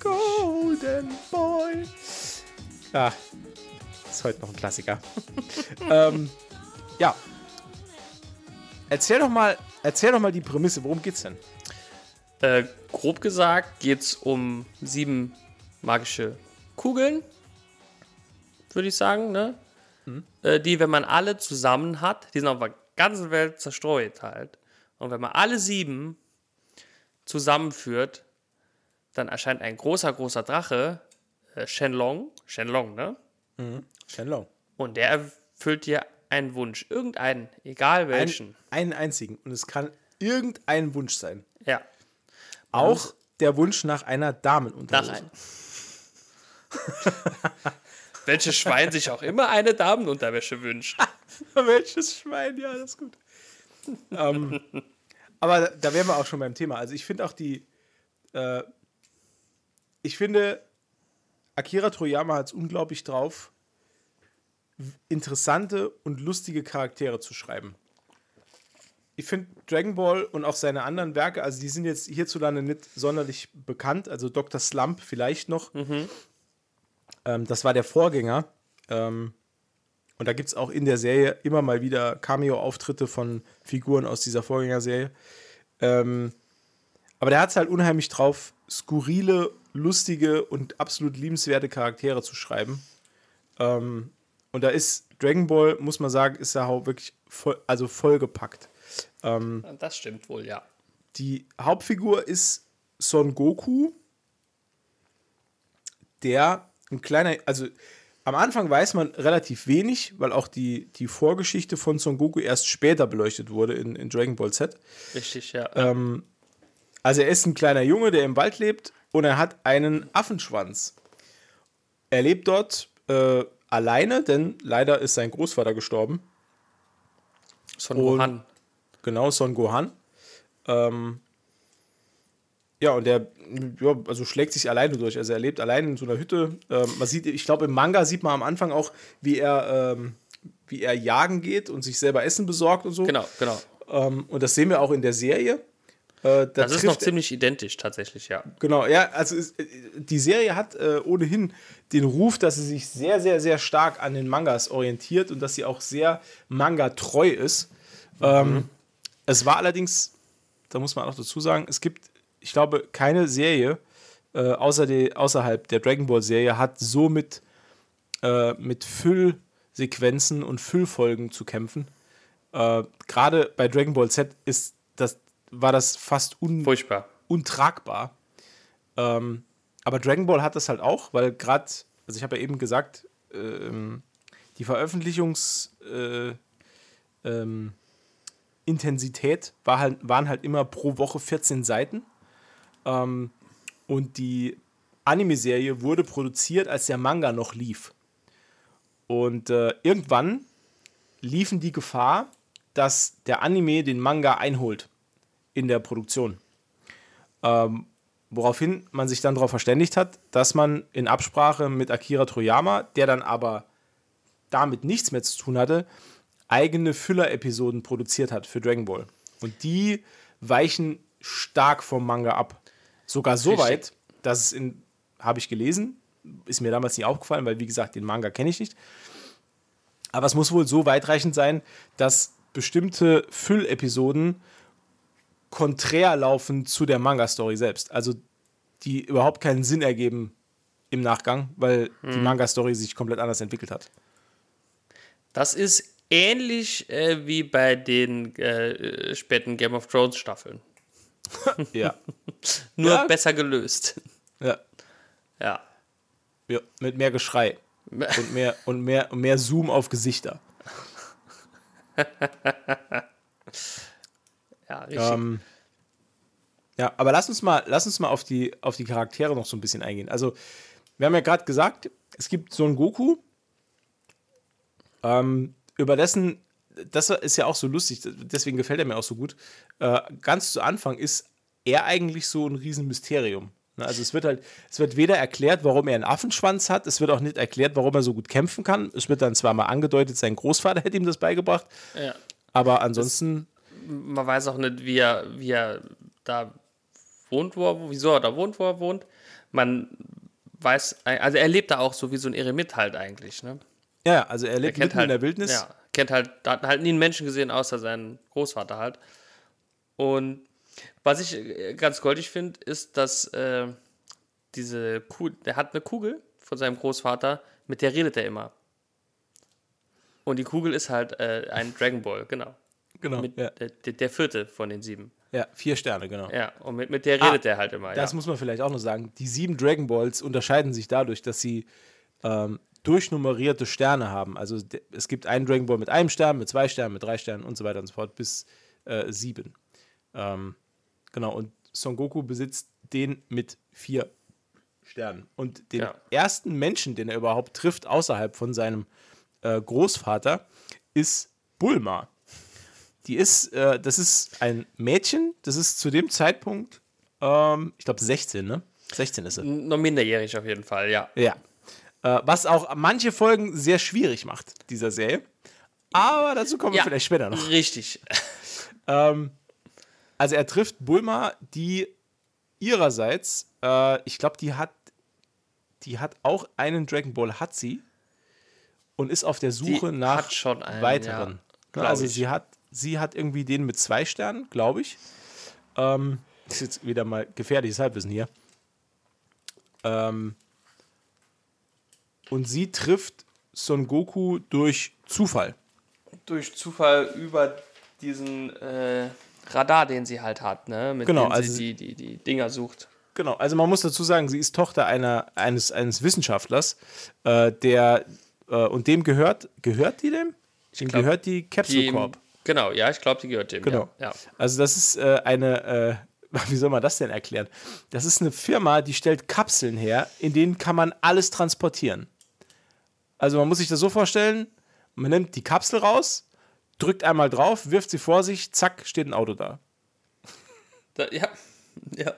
Golden Boy. Ah, ist heute noch ein Klassiker. *laughs* ähm, ja. Erzähl doch mal, erzähl doch mal die Prämisse. Worum geht's denn? Äh, grob gesagt geht es um sieben magische Kugeln, würde ich sagen, ne? Äh, die, wenn man alle zusammen hat, die sind auf der ganzen Welt zerstreut halt. Und wenn man alle sieben zusammenführt, dann erscheint ein großer, großer Drache, äh, Shenlong, Shenlong, ne? Shenlong. Und der erfüllt dir einen Wunsch, irgendeinen, egal Ein, welchen. einen einzigen. Und es kann irgendein Wunsch sein. ja. Auch der Wunsch nach einer Nach Damenunterhose. ein. *laughs* Welches Schwein sich auch immer eine Damenunterwäsche wünscht. *laughs* Welches Schwein, ja, das ist gut. ähm, aber da, da wären wir auch schon beim Thema. Also ich finde auch die, äh, ich finde, Akira Toriyama hat es unglaublich drauf, interessante und lustige Charaktere zu schreiben. Ich finde Dragon Ball und auch seine anderen Werke, also die sind jetzt hierzulande nicht sonderlich bekannt, also Dr. Slump vielleicht noch. Ähm, das war der Vorgänger. Ähm, und da gibt es auch in der Serie immer mal wieder Cameo-Auftritte von Figuren aus dieser Vorgängerserie. Ähm, aber der hat es halt unheimlich drauf, skurrile, lustige und absolut liebenswerte Charaktere zu schreiben. Ähm, und da ist Dragon Ball, muss man sagen, ist da auch wirklich voll, also vollgepackt. Das stimmt wohl, ja. Die Hauptfigur ist Son Goku, der ein kleiner, also am Anfang weiß man relativ wenig, weil auch die, die Vorgeschichte von Son Goku erst später beleuchtet wurde in, in Dragon Ball Z. Richtig, ja. Ähm, also er ist ein kleiner Junge, der im Wald lebt und er hat einen Affenschwanz. Er lebt dort äh, alleine, denn leider ist sein Großvater gestorben. Son und- Gohan. Genau, Son Gohan. Ähm, ja, und der ja, also schlägt sich alleine durch. Also er lebt allein in so einer Hütte. Ähm, man sieht, ich glaube, im Manga sieht man am Anfang auch, wie er, ähm, wie er jagen geht und sich selber Essen besorgt und so. Genau, genau. Ähm, und das sehen wir auch in der Serie. Äh, da Das ist noch ziemlich identisch tatsächlich, ja. Genau, ja, also es, äh, die Serie hat äh, ohnehin den Ruf, dass sie sich sehr, sehr, sehr stark an den Mangas orientiert und dass sie auch sehr manga-treu ist. Ähm, es war allerdings, da muss man auch dazu sagen, es gibt, ich glaube, keine Serie äh, außer die, außerhalb der Dragon Ball Serie hat so mit, äh, mit Füllsequenzen und Füllfolgen zu kämpfen. Äh, Gerade bei Dragon Ball Z ist das, war das fast un Furchtbar. untragbar. Ähm, aber Dragon Ball hat das halt auch, weil gerade, also ich habe ja eben gesagt, ähm, die Veröffentlichungs äh, ähm, war halt, waren halt immer pro Woche 14 Seiten. Ähm, und die Anime-Serie wurde produziert, als der Manga noch lief. Und äh, irgendwann liefen die Gefahr, dass der Anime den Manga einholt in der Produktion. Ähm, woraufhin man sich dann darauf verständigt hat, dass man in Absprache mit Akira Toriyama, der dann aber damit nichts mehr zu tun hatte, eigene Füller-Episoden produziert hat für Dragon Ball. Und die weichen stark vom Manga ab. Sogar so Richtig. weit, dass es in, habe ich gelesen, ist mir damals nicht aufgefallen, weil wie gesagt, den Manga kenne ich nicht. Aber es muss wohl so weitreichend sein, dass bestimmte Füllepisoden konträr laufen zu der Manga-Story selbst. Also die überhaupt keinen Sinn ergeben im Nachgang, weil die Manga-Story sich komplett anders entwickelt hat. Das ist ähnlich äh, wie bei den äh, späten Game of Thrones Staffeln. *laughs* *laughs* Ja. Nur Ja. besser gelöst. ja. Ja. ja. Mit mehr Geschrei *laughs* und mehr, und mehr, und mehr Zoom auf Gesichter. Ja, richtig. Ähm, ja, aber lass uns mal, lass uns mal auf die, auf die Charaktere noch so ein bisschen eingehen. Also, wir haben ja gerade gesagt, es gibt Son Goku, ähm, über dessen, das ist ja auch so lustig, deswegen gefällt er mir auch so gut. Äh, ganz zu Anfang ist er eigentlich so ein Riesenmysterium. Ne, Also es wird halt, es wird weder erklärt, warum er einen Affenschwanz hat, es wird auch nicht erklärt, warum er so gut kämpfen kann. Es wird dann zwar mal angedeutet, sein Großvater *laughs* hätte ihm das beigebracht, ja. aber ansonsten Man weiß auch nicht, wie er, wie er da wohnt, wo er, wieso er da wohnt, wo er wohnt. Man weiß, also er lebt da auch so wie so ein Eremit halt eigentlich, ne? Ja, also er Er lebt kennt mitten halt, in der Wildnis. Ja, kennt halt, da hat halt nie einen Menschen gesehen, außer seinen Großvater halt. Und was ich äh, ganz goldig finde, ist, dass äh, diese Kuh, der hat eine Kugel von seinem Großvater, mit der redet er immer. Und die Kugel ist halt äh, ein Dragon Ball, genau. Genau. Mit, ja. der, der- vierte von den sieben. ja, vier Sterne, genau. Ja, und mit, mit der Ah, redet er halt immer. Das ja. muss man vielleicht auch noch sagen. Die sieben Dragon Balls unterscheiden sich dadurch, dass sie ähm, durchnummerierte Sterne haben. Also es gibt einen Dragon Ball mit einem Stern, mit zwei Sternen, mit drei Sternen und so weiter und so fort bis äh, sieben. Ähm, genau, und Son Goku besitzt den mit vier Sternen. Und den Ja. ersten Menschen, den er überhaupt trifft, außerhalb von seinem äh, Großvater, ist Bulma. Die ist, äh, das ist ein Mädchen, das ist zu dem Zeitpunkt, ähm, ich glaube 16, ne? 16 ist sie. Noch minderjährig auf jeden Fall, ja. Ja. Äh, was auch manche Folgen sehr schwierig macht, dieser Serie. Aber dazu kommen wir Ja. vielleicht später noch. Richtig. *laughs* Ähm, also er trifft Bulma, die ihrerseits, äh, ich glaube, die hat, die hat auch einen Dragon Ball, hat sie, und ist auf der Suche Die nach einen, weiteren. ja, Ne, also ich. sie hat, sie hat irgendwie den mit zwei Sternen, glaube ich. Ähm, ist jetzt wieder mal gefährliches Halbwissen hier. Ähm, und sie trifft Son Goku durch Zufall. Durch Zufall über diesen äh, Radar, den sie halt hat, ne? Mit Genau, dem also sie die, die, die Dinger sucht. Genau, also man muss dazu sagen, sie ist Tochter einer, eines, eines Wissenschaftlers, äh, der äh, und dem gehört, gehört die dem? Dem glaub, gehört die Capsule Corp. genau, ja, ich glaube, die gehört dem. Genau. Ja. Also das ist äh, eine, äh, *laughs* wie soll man das denn erklären? Das ist eine Firma, die stellt Kapseln her, in denen kann man alles transportieren. Also man muss sich das so vorstellen, man nimmt die Kapsel raus, drückt einmal drauf, wirft sie vor sich, zack, steht ein Auto da. Da, ja. ja.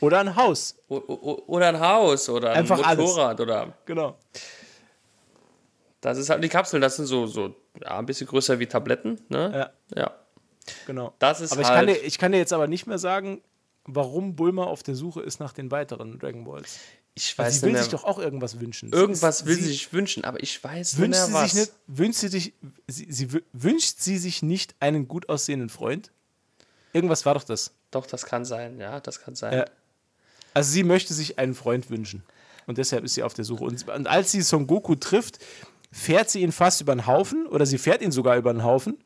Oder ein Haus. O, oder ein Haus oder ein Einfach alles. Motorrad oder. Genau. Das ist halt die Kapseln, das sind so, so ja, ein bisschen größer wie Tabletten, ne? Ja, Ja. genau. Das ist aber ich, kann halt- dir, ich kann dir jetzt aber nicht mehr sagen, warum Bulma auf der Suche ist nach den weiteren Dragon Balls. Ich weiß sie will nicht mehr. sich doch auch irgendwas wünschen. irgendwas will sie, sich wünschen, aber ich weiß nicht wünscht mehr sie was. sich nicht, wünscht sie sich, sie, sie wü- wünscht sie sich nicht einen gut aussehenden Freund? Irgendwas war doch das. Doch, das kann sein, ja, das kann sein. Ja. Also sie möchte sich einen Freund wünschen. Und deshalb ist sie auf der Suche. Und, und als sie Son Goku trifft, fährt sie ihn fast über den Haufen oder sie fährt ihn sogar über den Haufen.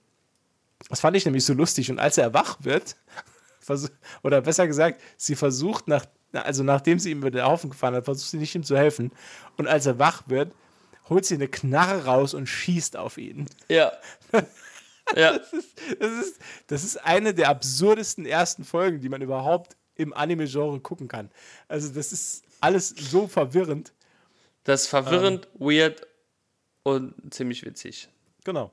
Das fand ich nämlich so lustig. Und als er wach wird, *laughs* oder besser gesagt, sie versucht, nach, also nachdem sie ihm über den Haufen gefahren hat, versucht sie nicht ihm zu helfen. Und als er wach wird, holt sie eine Knarre raus und schießt auf ihn. Ja. *laughs* ja. Das ist, das ist eine der absurdesten ersten Folgen, die man überhaupt im Anime-Genre gucken kann. Also, das ist alles so verwirrend. Das ist verwirrend, Ähm. weird und ziemlich witzig. Genau.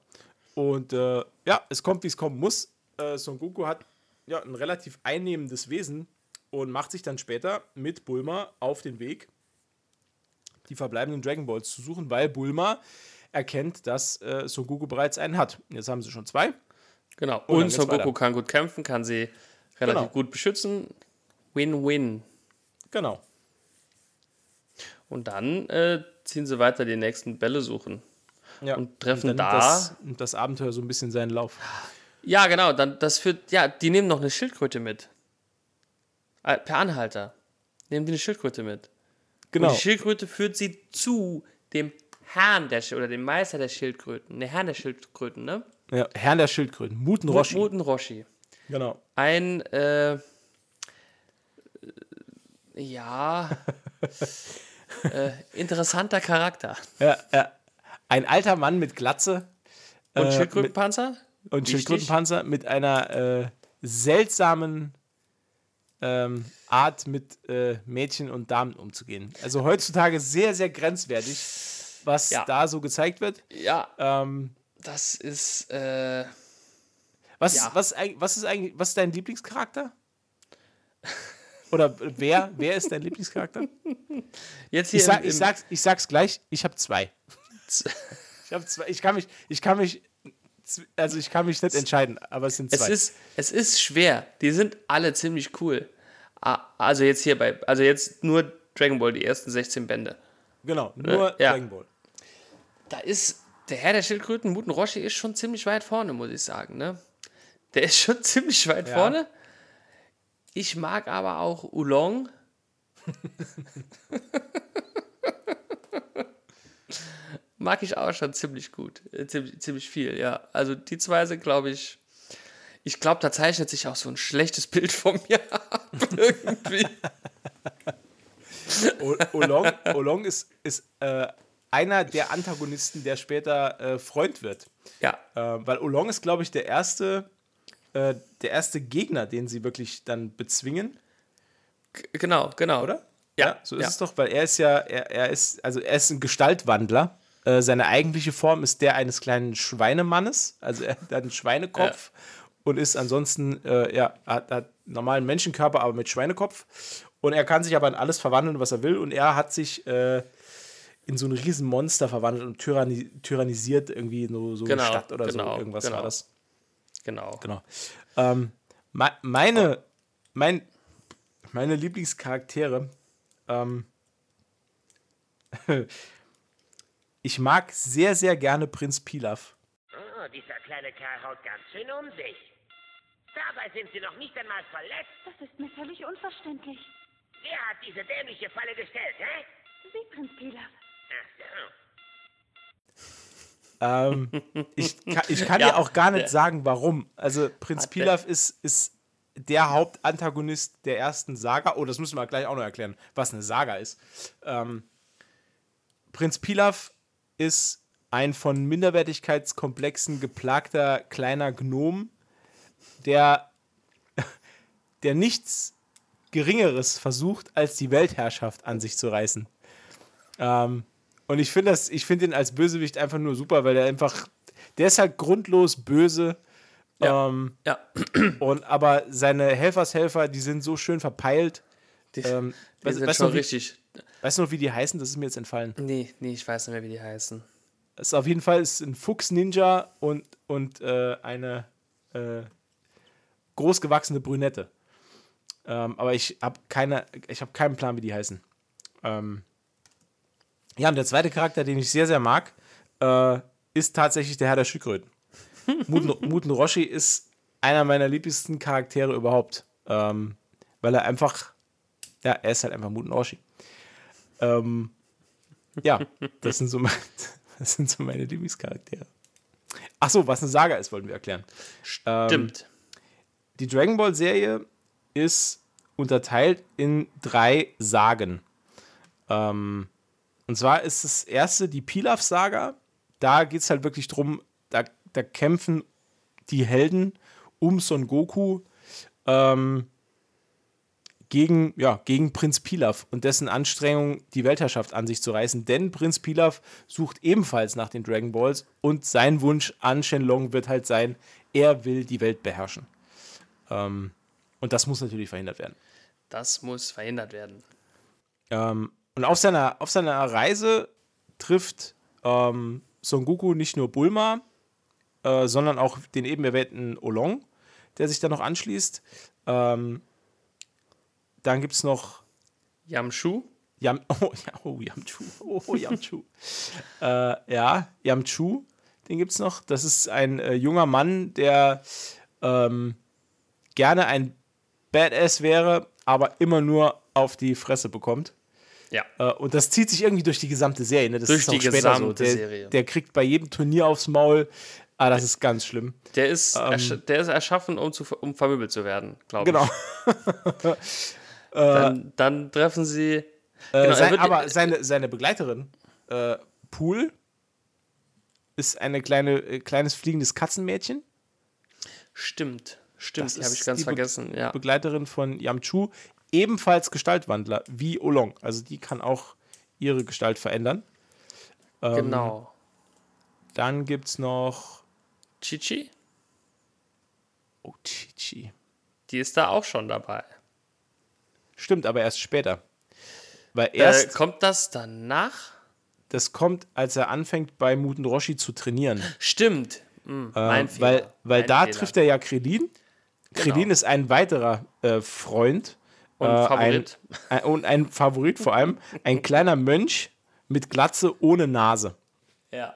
Und äh, ja, es kommt, wie es kommen muss. Äh, Son Goku hat ja ein relativ einnehmendes Wesen und macht sich dann später mit Bulma auf den Weg, die verbleibenden Dragon Balls zu suchen, weil Bulma erkennt, dass äh, Son Goku bereits einen hat. Jetzt haben sie schon zwei. Genau. Und geht's Son Goku weiter. kann gut kämpfen, kann sie relativ Genau. gut beschützen. Win-win. Genau. Und dann äh, ziehen sie weiter die nächsten Bälle suchen. Ja. Und treffen dann da- Das, das Abenteuer so ein bisschen seinen Lauf. Ja, genau. Dann das führt. Ja, die nehmen noch eine Schildkröte mit. Äh, per Anhalter. Nehmen die eine Schildkröte mit. Genau. Und die Schildkröte führt sie zu dem Herrn der Sch oder dem Meister der Schildkröten. Ne, Herrn der Schildkröten, ne? Ja, Herrn der Schildkröten, Muten Roshi. Muten Roshi. Genau. Ein, äh, ja, *laughs* äh, interessanter Charakter. Ja, ja. Ein alter Mann mit Glatze Und Äh, Schildkrötenpanzer? und Wichtig. Schildkrötenpanzer mit einer äh, seltsamen ähm, Art, mit äh, Mädchen und Damen umzugehen. Also heutzutage sehr, sehr grenzwertig, was Ja. da so gezeigt wird. Ja, Ähm, das ist, äh, was, Ja. was, was ist eigentlich, was ist dein Lieblingscharakter? *laughs* Oder wer, wer ist dein Lieblingscharakter? jetzt hier Ich, sag, im, im, ich, sag's, ich sag's gleich, ich habe zwei. *laughs* Ich habe zwei. Ich kann mich, ich kann mich, also ich kann mich nicht entscheiden, aber es sind zwei. es ist, es ist schwer. Die sind alle ziemlich cool. Ah, Also jetzt hier bei, also jetzt nur Dragon Ball, die ersten 16 Bände. genau, nur Äh, ja. Dragon Ball. Da ist der Herr der Schildkröten, Muten Roshi, ist schon ziemlich weit vorne, muss ich sagen. Ne? Der ist schon *laughs* ziemlich weit Ja. vorne. Ich mag aber auch Oolong. *laughs* mag ich auch schon ziemlich gut. Äh, Ziemlich, ziemlich viel, ja. Also die zwei sind, glaube ich. Ich glaube, da zeichnet sich auch so ein schlechtes *laughs* Bild von mir ab. Irgendwie. *laughs* O- Olong, Olong ist, ist äh, einer der Antagonisten, der später äh, Freund wird. Ja, Äh, weil Olong ist, glaube ich, der erste, äh, der erste Gegner, den sie wirklich dann bezwingen, g- genau, genau. oder? Ja, so ist ja. es doch, weil er ist ja, er, er ist, also er ist ein Gestaltwandler. Äh, seine eigentliche Form ist der eines kleinen Schweinemannes. Also er hat einen *laughs* Schweinekopf und ist ansonsten, äh, ja, hat, hat einen normalen Menschenkörper, aber mit Schweinekopf. Und er kann sich aber in alles verwandeln, was er will. Und er hat sich äh, in so ein Riesenmonster verwandelt und tyranni tyrannisiert irgendwie so, so Genau, eine Stadt oder genau, so. Irgendwas genau. war das. Genau. Genau. Ähm, me meine, mein, meine Lieblingscharaktere, ähm, *laughs* ich mag sehr, sehr gerne Prinz Pilaf. Oh, dieser kleine Kerl haut ganz schön um sich. Dabei sind Sie noch nicht einmal verletzt. Das ist mir völlig unverständlich. Wer hat diese dämliche Falle gestellt, hä? Sie, Prinz Pilaf. Ach so. Ähm, ich, kann, ich kann *laughs* Ja, dir auch gar nicht der- sagen, warum. Also Prinz Hat der- Pilaf ist, ist der Hauptantagonist der ersten Saga. Oh, das müssen wir gleich auch noch erklären, was eine Saga ist. Ähm, Prinz Pilaf ist ein von Minderwertigkeitskomplexen geplagter kleiner Gnom, der, *laughs* der nichts Geringeres versucht, als die Weltherrschaft an sich zu reißen. Ähm, und ich finde das, ich finde ihn als Bösewicht einfach nur super, weil der einfach, der ist halt grundlos böse. Ja. Ähm, Ja. *clears throat* und aber seine Helfershelfer, die sind so schön verpeilt. Die, Ähm, die weißt, sind weißt, du schon noch, wie, richtig. weißt du noch, wie die heißen? Das ist mir jetzt entfallen. Nee, nee, ich weiß nicht mehr, wie die heißen. Es ist auf jeden Fall ist ein Fuchs-Ninja und, und äh, eine äh, großgewachsene Brünette. Ähm, aber ich habe keine, ich habe keinen Plan, wie die heißen. Ähm, ja, und der zweite Charakter, den ich sehr, sehr mag, äh, ist tatsächlich der Herr der Schildkröten. *laughs* Muten, Muten Roshi ist einer meiner liebsten Charaktere überhaupt. Ähm, weil er einfach, ja, er ist halt einfach Muten Roshi. Ähm, ja, das sind so, mein, *laughs* das sind so meine Lieblingscharaktere. Ach so, was eine Saga ist, wollten wir erklären. Ähm, Stimmt. die Dragon Ball Serie ist unterteilt in drei Sagen. Ähm, und zwar ist das erste die Pilaf-Saga. Da geht es halt wirklich drum, da, da kämpfen die Helden um Son Goku ähm, gegen, ja, gegen Prinz Pilaf und dessen Anstrengung, die Weltherrschaft an sich zu reißen. Denn Prinz Pilaf sucht ebenfalls nach den Dragon Balls und sein Wunsch an Shenlong wird halt sein, er will die Welt beherrschen. Ähm, und das muss natürlich verhindert werden. Das muss verhindert werden. Ähm, und auf seiner, auf seiner Reise trifft ähm, Son Goku nicht nur Bulma, äh, sondern auch den eben erwähnten Olong, der sich da noch anschließt. Ähm, dann gibt es noch Yamshu? Yam *laughs* oh, ja, oh, Yamchu. Oh, Yamchu. *laughs* äh, ja, Yamchu, den gibt es noch. Das ist ein äh, junger Mann, der ähm, gerne ein Badass wäre, aber immer nur auf die Fresse bekommt. Ja. Äh, und das zieht sich irgendwie durch die gesamte Serie. Ne? Das Durch ist auch die später so. gesamte Der, Serie. der kriegt bei jedem Turnier aufs Maul. Ah, das ist ganz schlimm. Der ist, Ähm. der ist erschaffen, um, zu, um vermöbelt zu werden, glaube ich. Genau. *laughs* Dann, dann treffen sie. Äh, Genau, sein, wird- aber seine, seine Begleiterin, äh, Pool, ist eine kleine, äh, kleines fliegendes Katzenmädchen. Stimmt, stimmt, Das die habe ich ganz die Be- vergessen. Ja. Begleiterin von Yamchu, ebenfalls Gestaltwandler, wie Olong. Also die kann auch ihre Gestalt verändern. Ähm, Genau. Dann gibt es noch. Chichi, Oh, Chichi. die ist da auch schon dabei. Stimmt, aber erst später. Weil Äh, erst, kommt das danach? das kommt, als er anfängt, bei Muten Roshi zu trainieren. Stimmt. Hm, mein Ähm, Fehler. weil weil mein da Fehler. trifft er ja Krillin. Krillin Genau. ist ein weiterer äh, Freund. Und äh, Favorit. Ein, ein, und ein Favorit vor allem. Ein *laughs* kleiner Mönch mit Glatze ohne Nase. Ja.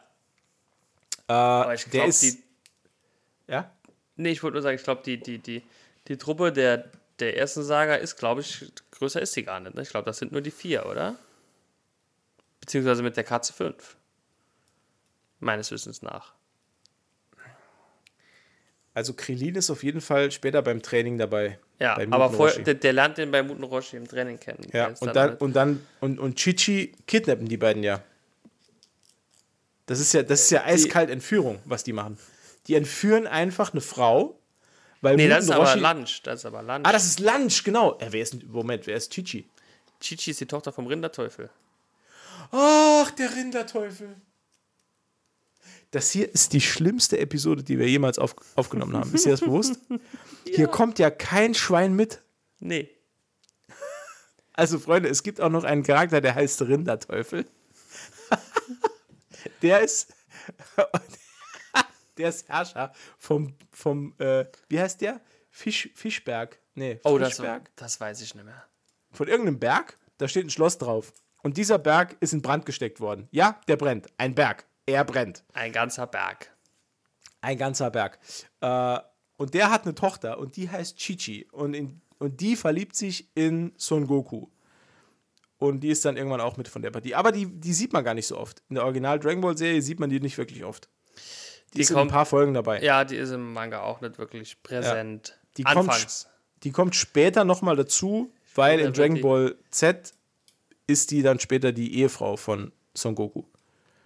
Äh, Aber ich der glaube, ist. die. ja? Nee, ich wollte nur sagen, ich glaube, die, die, die, die Truppe der, der ersten Saga ist, glaube ich, größer ist die gar nicht. Ne? Ich glaube, das sind nur die vier, oder? Beziehungsweise mit der Katze fünf. Meines Wissens nach. Also Krillin ist auf jeden Fall später beim Training dabei. Ja, aber vorher, Roshi. der, der lernt den bei Muten Roshi im Training kennen. Ja, und dann, halt- und dann, und, und Chichi kidnappen die beiden ja. Das ist ja, das ist ja eiskalt Entführung, was die machen. Die entführen einfach eine Frau, weil nee, das ist Muten aber Roshi- Lunch. Das ist aber Lunch. Ah, das ist Lunch, genau. Äh, wer ist, Moment, wer ist Chichi? Chichi ist die Tochter vom Rinderteufel. Ach, der Rinderteufel. Das hier ist die schlimmste Episode, die wir jemals auf, aufgenommen haben. Ist dir das *laughs* bewusst? Hier kommt ja kein Schwein mit. Nee. Also, Freunde, es gibt auch noch einen Charakter, der heißt Rinderteufel. der ist. *laughs* der ist Herrscher vom, vom äh, wie heißt der? Fisch, Fischberg. Nee, Oh, das, Fischberg. das weiß ich nicht mehr. Von irgendeinem Berg, da steht ein Schloss drauf. Und dieser Berg ist in Brand gesteckt worden. Ja, der brennt. Ein Berg. Er brennt. Ein ganzer Berg. Ein ganzer Berg. Äh, und der hat eine Tochter und die heißt Chichi. Und, in, und die verliebt sich in Son Goku. und die ist dann irgendwann auch mit von der Partie. Aber die, die sieht man gar nicht so oft. In der Original Dragon Ball Serie sieht man die nicht wirklich oft. Die, Die ist in ein kommt- paar Folgen dabei. Ja, die ist im Manga auch nicht wirklich präsent. Die kommt Anfangs. Die kommt später nochmal dazu, weil in Dragon die- Ball Z ist die dann später die Ehefrau von Son Goku.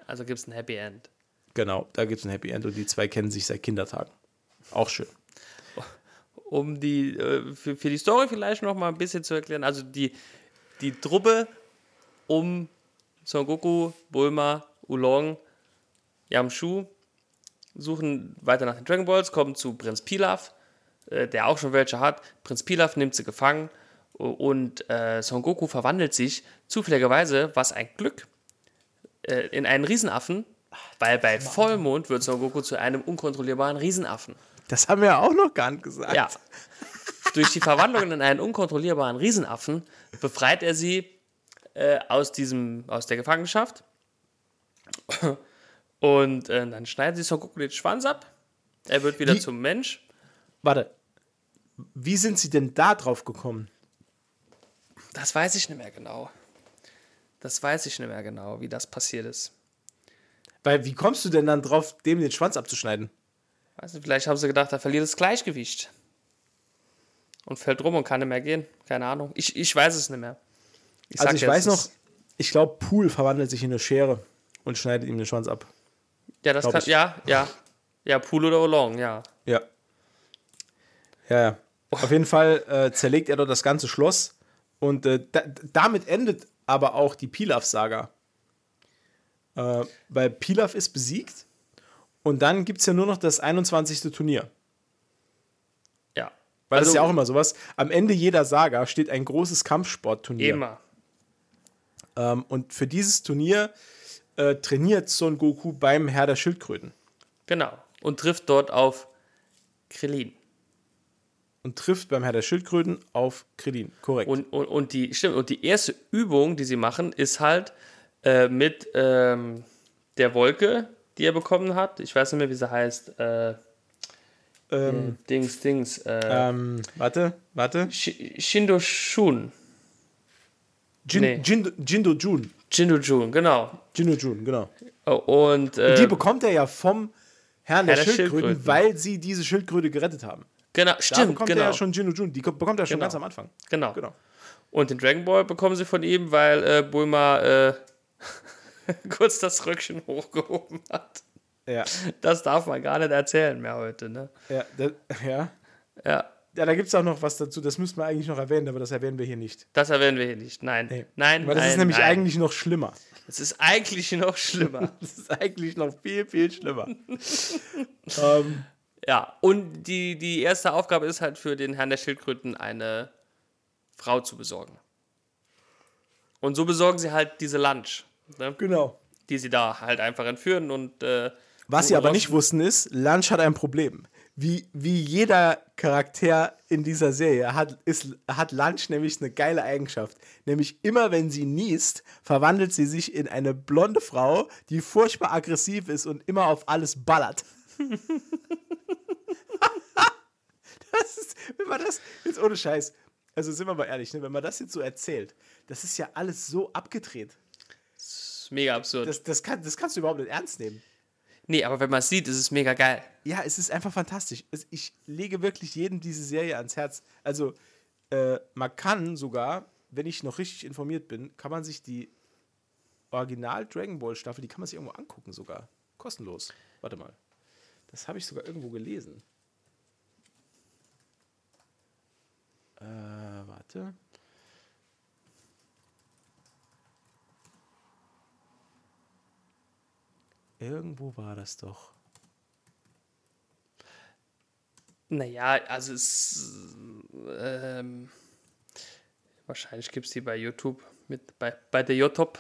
Also gibt es ein Happy End. Genau, da gibt es ein Happy End und die zwei kennen sich seit Kindertagen. Auch schön. um die äh, für, für die Story vielleicht noch mal ein bisschen zu erklären. Also die, die Truppe um Son Goku, Bulma, Oolong, Yamchu suchen weiter nach den Dragon Balls, kommen zu Prinz Pilaf, äh, der auch schon welche hat. Prinz Pilaf nimmt sie gefangen und äh, Son Goku verwandelt sich zufälligerweise, was ein Glück, äh, in einen Riesenaffen, weil bei Vollmond wird Son Goku zu einem unkontrollierbaren Riesenaffen. Das haben wir ja auch noch gar nicht gesagt. Ja. Durch die Verwandlung in einen unkontrollierbaren Riesenaffen befreit er sie äh, aus, diesem, aus der Gefangenschaft. Und äh, dann schneiden sie Son Goku den Schwanz ab. Er wird wieder Wie- zum Mensch. Warte. Wie sind sie denn da drauf gekommen? Das weiß ich nicht mehr genau. Das weiß ich nicht mehr genau, wie das passiert ist. Weil, wie kommst du denn dann drauf, dem den Schwanz abzuschneiden? Weiß nicht, vielleicht haben sie gedacht, er verliert das Gleichgewicht. Und fällt rum und kann nicht mehr gehen. Keine Ahnung. Ich, ich weiß es nicht mehr. also sag ich weiß noch, ich glaube, Pool verwandelt sich in eine Schere und schneidet ihm den Schwanz ab. Ja, das glaub kann. ich. Ja, ja. Ja, Pool oder Oolong, ja. Ja. Ja, ja. Auf jeden Fall äh, zerlegt er dort das ganze Schloss und äh, da, damit endet aber auch die Pilaf-Saga. Äh, weil Pilaf ist besiegt und dann gibt es ja nur noch das 21. Turnier. Ja. Weil das Also ist ja auch immer sowas. Am Ende jeder Saga steht ein großes Kampfsportturnier. Immer. Ähm, und für dieses Turnier äh, trainiert Son Goku beim Herr der Schildkröten Genau. Und trifft dort auf Krillin. Und trifft beim Herr der Schildkröten auf Krillin. Korrekt. Und, und, und, die, stimmt, und die erste Übung, die sie machen, ist halt äh, mit ähm, der Wolke, die er bekommen hat. Ich weiß nicht mehr, wie sie heißt. Äh, ähm, Dings, Dings. Äh, ähm, warte, warte. Shi- Shindo Shun. Jin, Nee. Jindo, Jindo Jun. Jindo Jun, genau. Jindo Jun, genau. Oh, Und, äh, Die bekommt er ja vom Herrn der, Herr der Schildkröten, Schildkröten. weil sie diese Schildkröte gerettet haben. Genau, Da stimmt, bekommt genau. er ja schon Jindo Jun. Die ko- bekommt er schon Genau. ganz am Anfang. genau. Genau. Und den Dragon Ball bekommen sie von ihm, weil äh, Bulma äh, *laughs* kurz das Röckchen hochgehoben hat. Ja, Das darf man gar nicht erzählen mehr heute, ne? ja, da, *laughs* ja. Ja, ja da gibt es auch noch was dazu. Das müssten wir eigentlich noch erwähnen, aber das erwähnen wir hier nicht. das erwähnen wir hier nicht. Nein, Nee. nein, Weil das nein, ist nämlich nein. eigentlich noch schlimmer. Es ist eigentlich noch schlimmer. *laughs* Das ist eigentlich noch viel, viel schlimmer. ähm, ja, und die, die erste Aufgabe ist halt für den Herrn der Schildkröten eine Frau zu besorgen. Und so besorgen sie halt diese Lunch, ne? genau. die sie da halt einfach entführen und äh, Was sie aber nicht wussten ist, Lunch hat ein Problem. Wie, wie jeder Charakter in dieser Serie hat, ist, hat Lunch nämlich eine geile Eigenschaft. Nämlich immer, wenn sie niest, verwandelt sie sich in eine blonde Frau, die furchtbar aggressiv ist und immer auf alles ballert. *laughs* das ist, wenn man das, jetzt ohne Scheiß, also sind wir mal ehrlich, ne, wenn man das jetzt so erzählt, das ist ja alles so abgedreht. Das ist mega absurd. Das, das, kann, das kannst du überhaupt nicht ernst nehmen. nee, aber wenn man es sieht, ist es mega geil. Ja, es ist einfach fantastisch. Ich lege wirklich jedem diese Serie ans Herz. Also, äh, man kann sogar, wenn ich noch richtig informiert bin, kann man sich die Original Dragon Ball Staffel, die kann man sich irgendwo angucken sogar. Kostenlos. Warte mal. Das habe ich sogar irgendwo gelesen. Äh, warte. Irgendwo war das doch. Naja, also es. Ähm, wahrscheinlich gibt es die bei YouTube mit bei, bei der YouTube.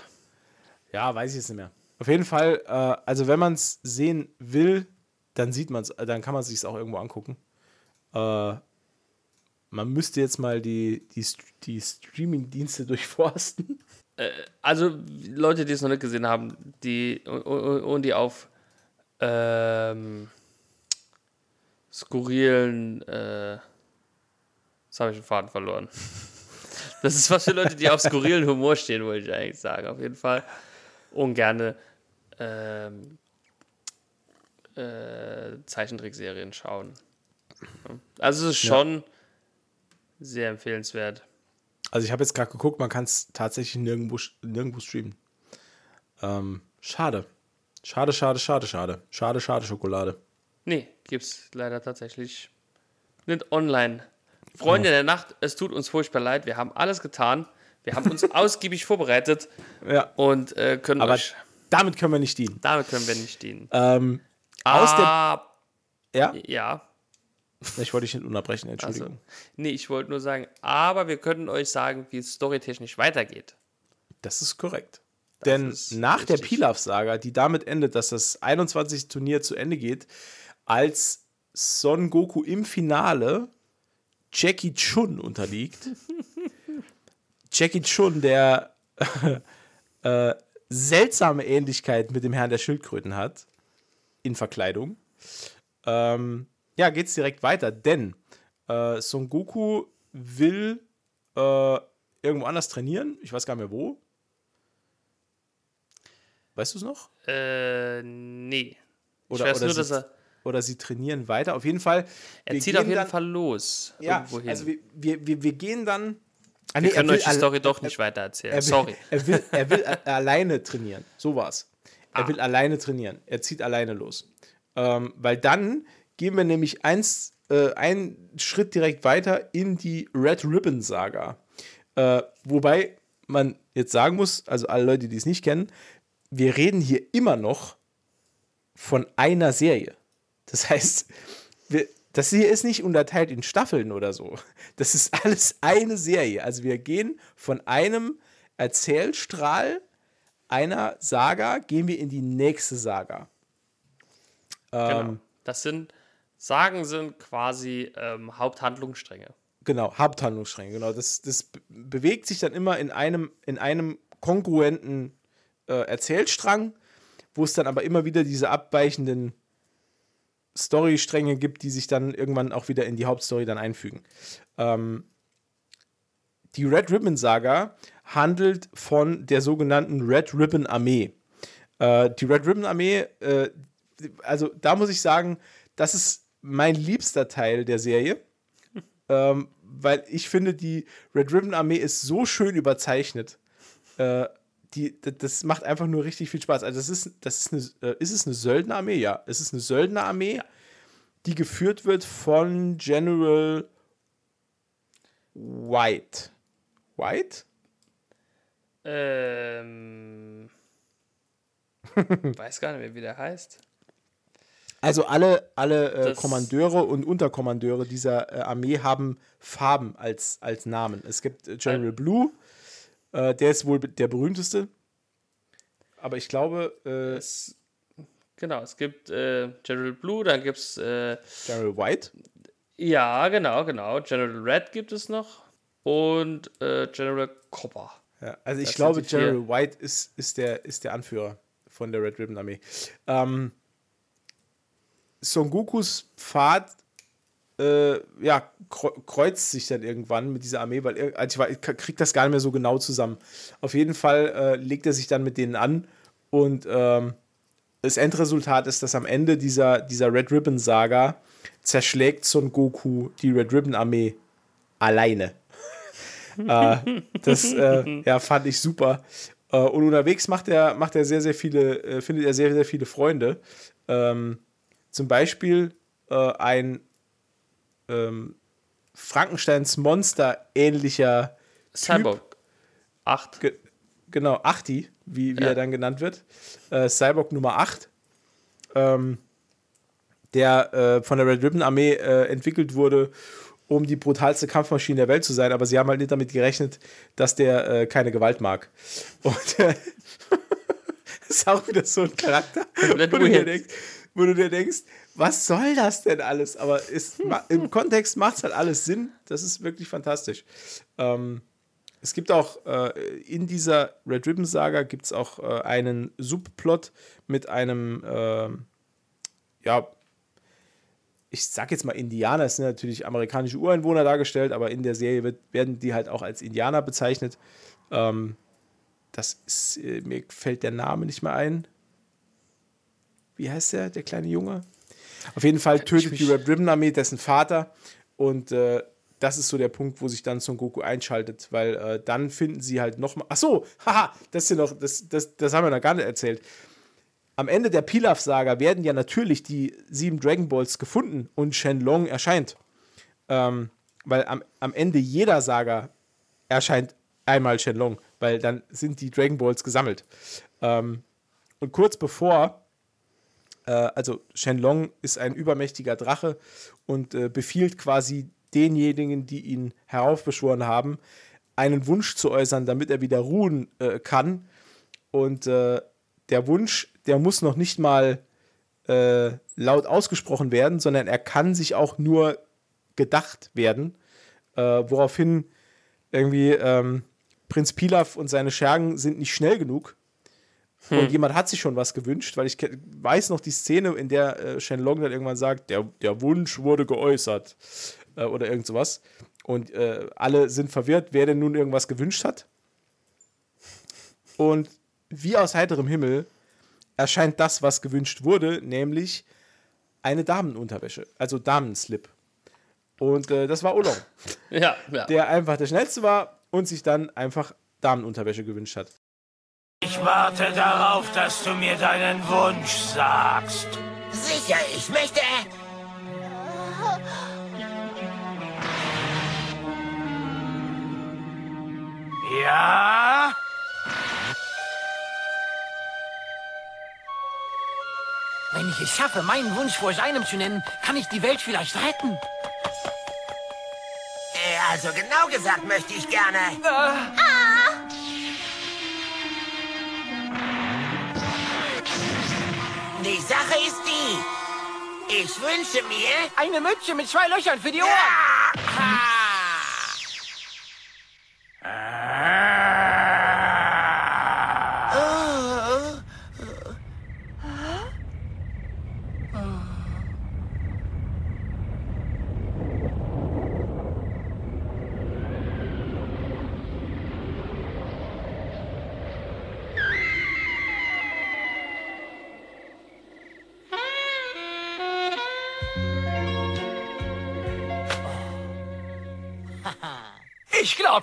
Ja, weiß ich jetzt nicht mehr. Auf jeden Fall, äh, also wenn man es sehen will, dann sieht man es, dann kann man es sich auch irgendwo angucken. Äh, man müsste jetzt mal die, die, die Streaming-Dienste *laughs* durchforsten. Also Leute, die es noch nicht gesehen haben, die und, die auf ähm, skurrilen, äh, jetzt habe ich den Faden verloren. *laughs* Das ist was für Leute, die auf skurrilen Humor stehen, wollte ich eigentlich sagen, auf jeden Fall. Und gerne ähm, äh, Zeichentrickserien schauen. Ja. Also es ist schon sehr empfehlenswert. Also ich habe jetzt gerade geguckt, man kann es tatsächlich nirgendwo, nirgendwo streamen. Ähm, schade. Schade, schade, schade, schade. Schade, schade, Schokolade. Nee, gibt's leider tatsächlich nicht online. Freunde der Nacht, es tut uns furchtbar leid. Wir haben alles getan. Wir haben uns *laughs* ausgiebig vorbereitet Ja. und äh, können Aber euch. damit können wir nicht dienen. Damit können wir nicht dienen. Ähm, aus der. Ah, Ja, ja, ich wollte dich nicht unterbrechen, also, Entschuldigung. nee, ich wollte nur sagen, aber wir können euch sagen, wie es storytechnisch weitergeht. Das ist korrekt. Denn ist nach der richtig. Pilaf-Saga, die damit endet, dass das 21. Turnier zu Ende geht, als Son Goku im Finale Jackie Chun unterliegt. *laughs* Jackie Chun, der *laughs* äh, seltsame Ähnlichkeit mit dem Herrn der Schildkröten hat, in Verkleidung. Ähm, ja, geht's direkt weiter, denn äh, Son Goku will äh, irgendwo anders trainieren. Ich weiß gar nicht mehr wo. Weißt du es noch? Äh, nee. Oder, ich weiß oder, nur, sie, dass er, oder sie trainieren weiter. Auf jeden Fall. er wir zieht gehen auf jeden dann, Fall los. Ja, irgendwo hin. also wir, wir, wir, wir gehen dann. Ah, wir nee, können er will euch die Story doch nicht weiter erzählen. Er will, Sorry. *laughs* Er will, er will alleine trainieren. So war's. Er Ah. will alleine trainieren. Er zieht alleine los. Ähm, weil dann gehen wir nämlich eins, äh, einen Schritt direkt weiter in die Red Ribbon Saga. Äh, wobei man jetzt sagen muss, also alle Leute, die es nicht kennen, wir reden hier immer noch von einer Serie. Das heißt, wir, das hier ist nicht unterteilt in Staffeln oder so. Das ist alles eine Serie. Also wir gehen von einem Erzählstrahl einer Saga, gehen wir in die nächste Saga. Genau. Ähm, Das sind, Sagen sind quasi ähm, Haupthandlungsstränge. Genau, Haupthandlungsstränge, genau. Das, das be- bewegt sich dann immer in einem, in einem kongruenten äh, Erzählstrang, wo es dann aber immer wieder diese abweichenden Storystränge gibt, die sich dann irgendwann auch wieder in die Hauptstory dann einfügen. Ähm, die Red Ribbon Saga handelt von der sogenannten Red Ribbon Armee. Äh, die Red Ribbon Armee, äh, also da muss ich sagen, das ist mein liebster Teil der Serie ähm, weil ich finde, die Red Ribbon Armee ist so schön überzeichnet. Äh, die, das macht einfach nur richtig viel Spaß. Also, das ist, das ist eine, äh, ist es eine Söldnerarmee? Ja, es ist eine Söldnerarmee, die geführt wird von General White. White? Ähm. *laughs* weiß gar nicht mehr, wie der heißt. Also alle, alle äh, Kommandeure und Unterkommandeure dieser äh, Armee haben Farben als, als Namen. Es gibt äh, General Blue, äh, der ist wohl der berühmteste. Aber ich glaube, äh, Es, genau, es gibt äh, General Blue, dann gibt es. Äh, General White. ja, genau, genau. General Red gibt es noch. Und General Copper. Ja, also ich Das glaube. General White ist, ist, der, ist der Anführer von der Red Ribbon Armee. Ähm, Son Gokus Pfad äh, ja, kre- kreuzt sich dann irgendwann mit dieser Armee, weil also ich, ich krieg das gar nicht mehr so genau zusammen. Auf jeden Fall äh, legt er sich dann mit denen an und ähm, das Endresultat ist, dass am Ende dieser, dieser Red Ribbon Saga zerschlägt Son Goku die Red Ribbon Armee alleine. *laughs* äh, das äh, ja, fand ich super. Äh, und unterwegs macht er, macht er sehr, sehr viele, äh, findet er sehr, sehr viele Freunde. Ähm, zum Beispiel äh, ein ähm, Frankensteins Monster ähnlicher Cyborg. 8. Ge genau, Achti, wie, wie Ja. er dann genannt wird. Äh, Cyborg Nummer 8. Ähm, der äh, von der Red Ribbon Armee äh, entwickelt wurde, um die brutalste Kampfmaschine der Welt zu sein, aber sie haben halt nicht damit gerechnet, dass der äh, keine Gewalt mag. Und äh, *laughs* das ist auch wieder so ein Charakter, wo du, dir denkst, wo du dir denkst, was soll das denn alles? Aber es, ma- im Kontext macht es halt alles Sinn. Das ist wirklich fantastisch. Ähm, es gibt auch äh, in dieser Red Ribbon Saga gibt es auch äh, einen Subplot mit einem, ähm, ja, ich sag jetzt mal Indianer, es sind natürlich amerikanische Ureinwohner dargestellt, aber in der Serie wird, werden die halt auch als Indianer bezeichnet. Ähm, das ist, äh, mir fällt der Name nicht mehr ein. Wie heißt der, der kleine Junge? Auf jeden Fall tötet die Red Ribbon Armee dessen Vater und äh, das ist so der Punkt, wo sich dann Son Goku einschaltet, weil äh, dann finden sie halt nochmal. Ach so, *laughs* haha, das ist ja noch, das, das, das haben wir noch gar nicht erzählt. Am Ende der Pilaf-Saga werden ja natürlich die sieben Dragon Balls gefunden und Shenlong erscheint. Ähm, weil am, am Ende jeder Saga erscheint einmal Shenlong, weil dann sind die Dragon Balls gesammelt. Ähm, und kurz bevor äh, also Shenlong ist ein übermächtiger Drache und äh, befiehlt quasi denjenigen, die ihn heraufbeschworen haben, einen Wunsch zu äußern, damit er wieder ruhen äh, kann. Und äh, der Wunsch, der muss noch nicht mal äh, laut ausgesprochen werden, sondern er kann sich auch nur gedacht werden. Äh, woraufhin irgendwie ähm, Prinz Pilaf und seine Schergen sind nicht schnell genug. Und jemand hat sich schon was gewünscht, weil ich weiß noch die Szene, in der äh, Shenlong dann irgendwann sagt, der, der Wunsch wurde geäußert äh, oder irgend sowas. Und äh, alle sind verwirrt, wer denn nun irgendwas gewünscht hat. Und wie aus heiterem Himmel erscheint das, was gewünscht wurde, nämlich eine Damenunterwäsche, also Damenslip. Und äh, das war Olong, *laughs* Ja, ja. der einfach der schnellste war und sich dann einfach Damenunterwäsche gewünscht hat. Ich warte darauf, dass du mir deinen Wunsch sagst. Sicher, ich möchte. Ja? Wenn ich es schaffe, meinen Wunsch vor seinem zu nennen, kann ich die Welt vielleicht retten. Äh, Also genau gesagt möchte ich gerne. Die ist die. Ich wünsche mir. Eine Mütze mit zwei Löchern für die Ohren. Ich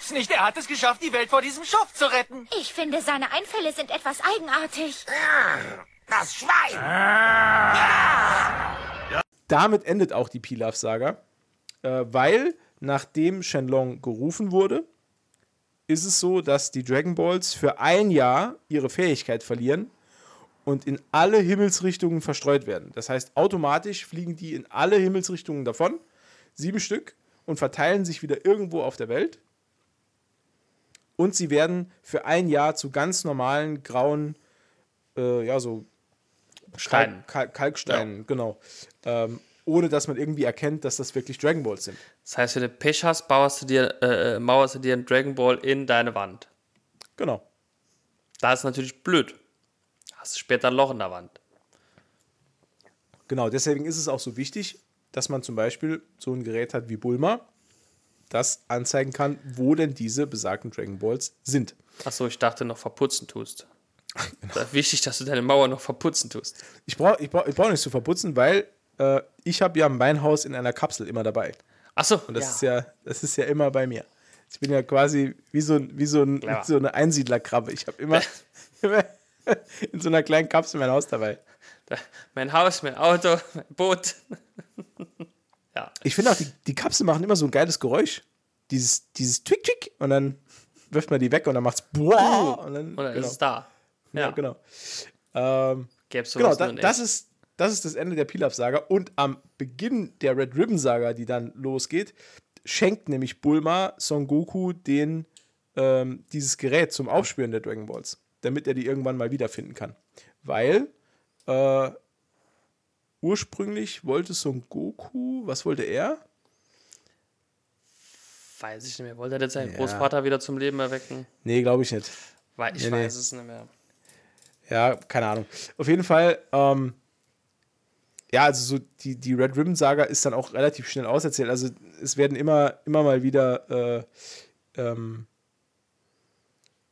glaub's nicht. Er hat es geschafft, die Welt vor diesem Schuft zu retten. Ich finde, seine Einfälle sind etwas eigenartig. Das Schwein. damit endet auch die Pilaf-Saga, äh, weil nachdem Shenlong gerufen wurde, ist es so, dass die Dragon Balls für ein Jahr ihre Fähigkeit verlieren und in alle Himmelsrichtungen verstreut werden. Das heißt, automatisch fliegen die in alle Himmelsrichtungen davon, sieben Stück, und verteilen sich wieder irgendwo auf der Welt. Und sie werden für ein Jahr zu ganz normalen grauen, äh, ja, so Stein. Kalk, Kalksteinen, genau. Ähm, ohne dass man irgendwie erkennt, dass das wirklich Dragon Balls sind. Das heißt, wenn du Pech hast, baust du dir, äh, mauerst du dir einen Dragon Ball in deine Wand. Genau. Da ist natürlich blöd. Hast du später ein Loch in der Wand. Genau, deswegen ist es auch so wichtig, dass man zum Beispiel so ein Gerät hat wie Bulma, das anzeigen kann, wo denn diese besagten Dragon Balls sind. Achso, ich dachte noch verputzen tust. Das ist wichtig, dass du deine Mauer noch verputzen tust. Ich brauche ich brauch, ich brauch nicht zu verputzen, weil äh, ich habe ja mein Haus in einer Kapsel immer dabei. Achso, Und das, ist, ja, das ist ja immer bei mir. Ich bin ja quasi wie so, ein- wie so, ein, wie so eine Einsiedlerkrabbe. Ich habe immer, *laughs* immer *laughs* in so einer kleinen Kapsel mein Haus dabei. Da- mein Haus, mein Auto, mein Boot. Ja. Ich finde auch, die, die Kapseln machen immer so ein geiles Geräusch. Dieses, dieses Twick-Twick und dann wirft man die weg und dann macht's Boah! Und dann, Und dann genau. ist es da. Ja, genau. Ähm, Gäbe genau, sowas da, nur in das, ist, das ist das Ende der Pilaf-Saga. Und am Beginn der Red Ribbon-Saga, die dann losgeht, schenkt nämlich Bulma Son Goku den, ähm, dieses Gerät zum Aufspüren der Dragon Balls, damit er die irgendwann mal wiederfinden kann. Weil äh, ursprünglich wollte Son Goku, was wollte er? Weiß ich nicht mehr. Wollte er jetzt seinen Ja. Großvater wieder zum Leben erwecken? Nee, glaube ich nicht. Weil ich Nee, nee. weiß es nicht mehr. Ja, keine Ahnung. Auf jeden Fall, ähm, ja, also so die, die Red Ribbon Saga ist dann auch relativ schnell auserzählt. Also es werden immer, immer mal wieder äh, ähm,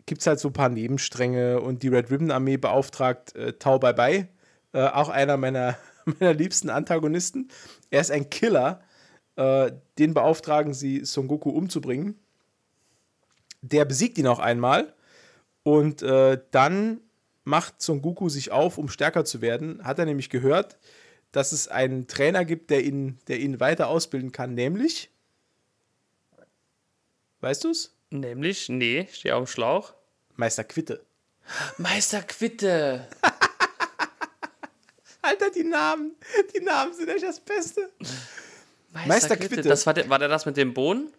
gibt es halt so ein paar Nebenstränge und die Red Ribbon Armee beauftragt äh, Tau Bai Bai, äh, auch einer meiner, *laughs* meiner liebsten Antagonisten. Er ist ein Killer. Äh, den beauftragen sie, Son Goku umzubringen. Der besiegt ihn auch einmal und äh, dann macht Son Goku sich auf, um stärker zu werden. Hat er nämlich gehört, dass es einen Trainer gibt, der ihn, der ihn weiter ausbilden kann, nämlich. Weißt du's? Nämlich, nee, stehe auf dem Schlauch. Meister Quitte. Meister Quitte. *laughs* Alter, die Namen, die Namen sind echt das Beste. Meister, Meister Quitte. Quitte. Das war, der, war der das mit dem Bohnen?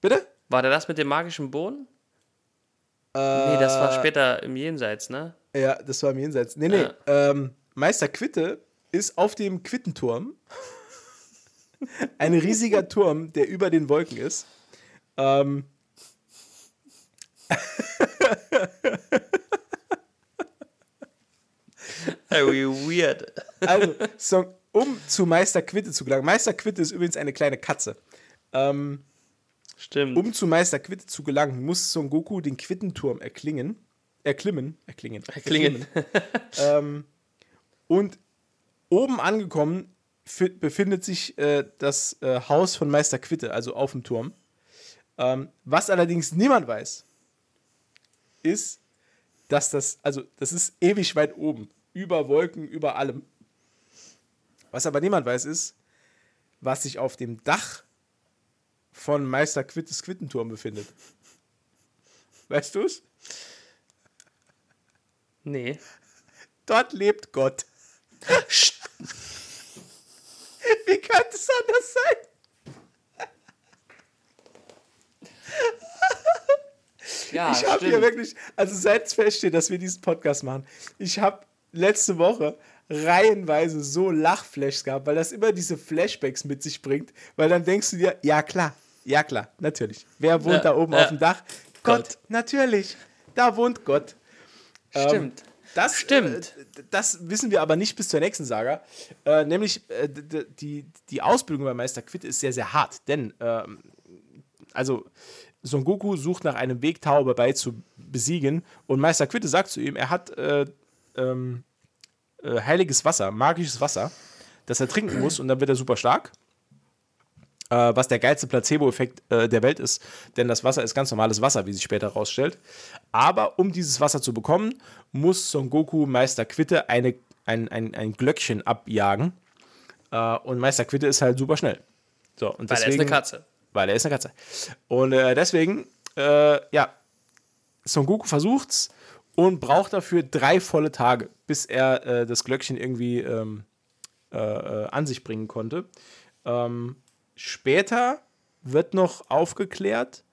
Bitte? War der das mit dem magischen Bohnen? nee, das war später im Jenseits, ne? Ja, das war im Jenseits. Nee, nee. Ja. Ähm, Meister Quitte ist auf dem Quittenturm. Ein riesiger Turm, der über den Wolken ist. Ähm, *laughs* Very weird. also, um zu Meister Quitte zu gelangen. Meister Quitte ist übrigens eine kleine Katze. Ähm, Stimmt. um zu Meister Quitte zu gelangen, muss Son Goku den Quittenturm erklingen. Erklimmen. Erklingen. Klingen. Ähm, und oben angekommen fi- befindet sich äh, das äh, Haus von Meister Quitte, also auf dem Turm. Ähm, was allerdings niemand weiß, ist, dass das, also das ist ewig weit oben, über Wolken, über allem. Was aber niemand weiß, ist, was sich auf dem Dach von Meister Quittes Quittenturm befindet. Weißt du es? Nee. Dort lebt Gott. Wie könnte es anders sein? Ja, ich habe hier wirklich, also seit es feststeht, dass wir diesen Podcast machen, ich habe letzte Woche reihenweise so Lachflashs gehabt, weil das immer diese Flashbacks mit sich bringt, weil dann denkst du dir, ja klar, ja klar, natürlich. Wer wohnt Ja, da oben ja. auf dem Dach? Gott, Gott. natürlich. Da wohnt Gott. Stimmt. Das, Stimmt. Äh, das wissen wir aber nicht bis zur nächsten Saga. Äh, nämlich, äh, die, die Ausbildung bei Meister Quitte ist sehr, sehr hart. Denn, ähm, also, Son Goku sucht nach einem Weg, Tao Bai zu besiegen. Und Meister Quitte sagt zu ihm, er hat äh, ähm, äh, heiliges Wasser, magisches Wasser, das er trinken muss. Und dann wird er super stark. Äh, was der geilste Placebo-Effekt äh, der Welt ist. Denn das Wasser ist ganz normales Wasser, wie sich später herausstellt. Aber um dieses Wasser zu bekommen, muss Son Goku Meister Quitte eine, ein, ein, ein Glöckchen abjagen. Äh, und Meister Quitte ist halt super schnell. So, und Weil er ist deswegen, eine Katze. Weil er ist eine Katze. Und äh, deswegen, äh, ja, Son Goku versucht's und braucht dafür drei volle Tage, bis er äh, das Glöckchen irgendwie ähm, äh, äh, an sich bringen konnte. Ähm, später wird noch aufgeklärt,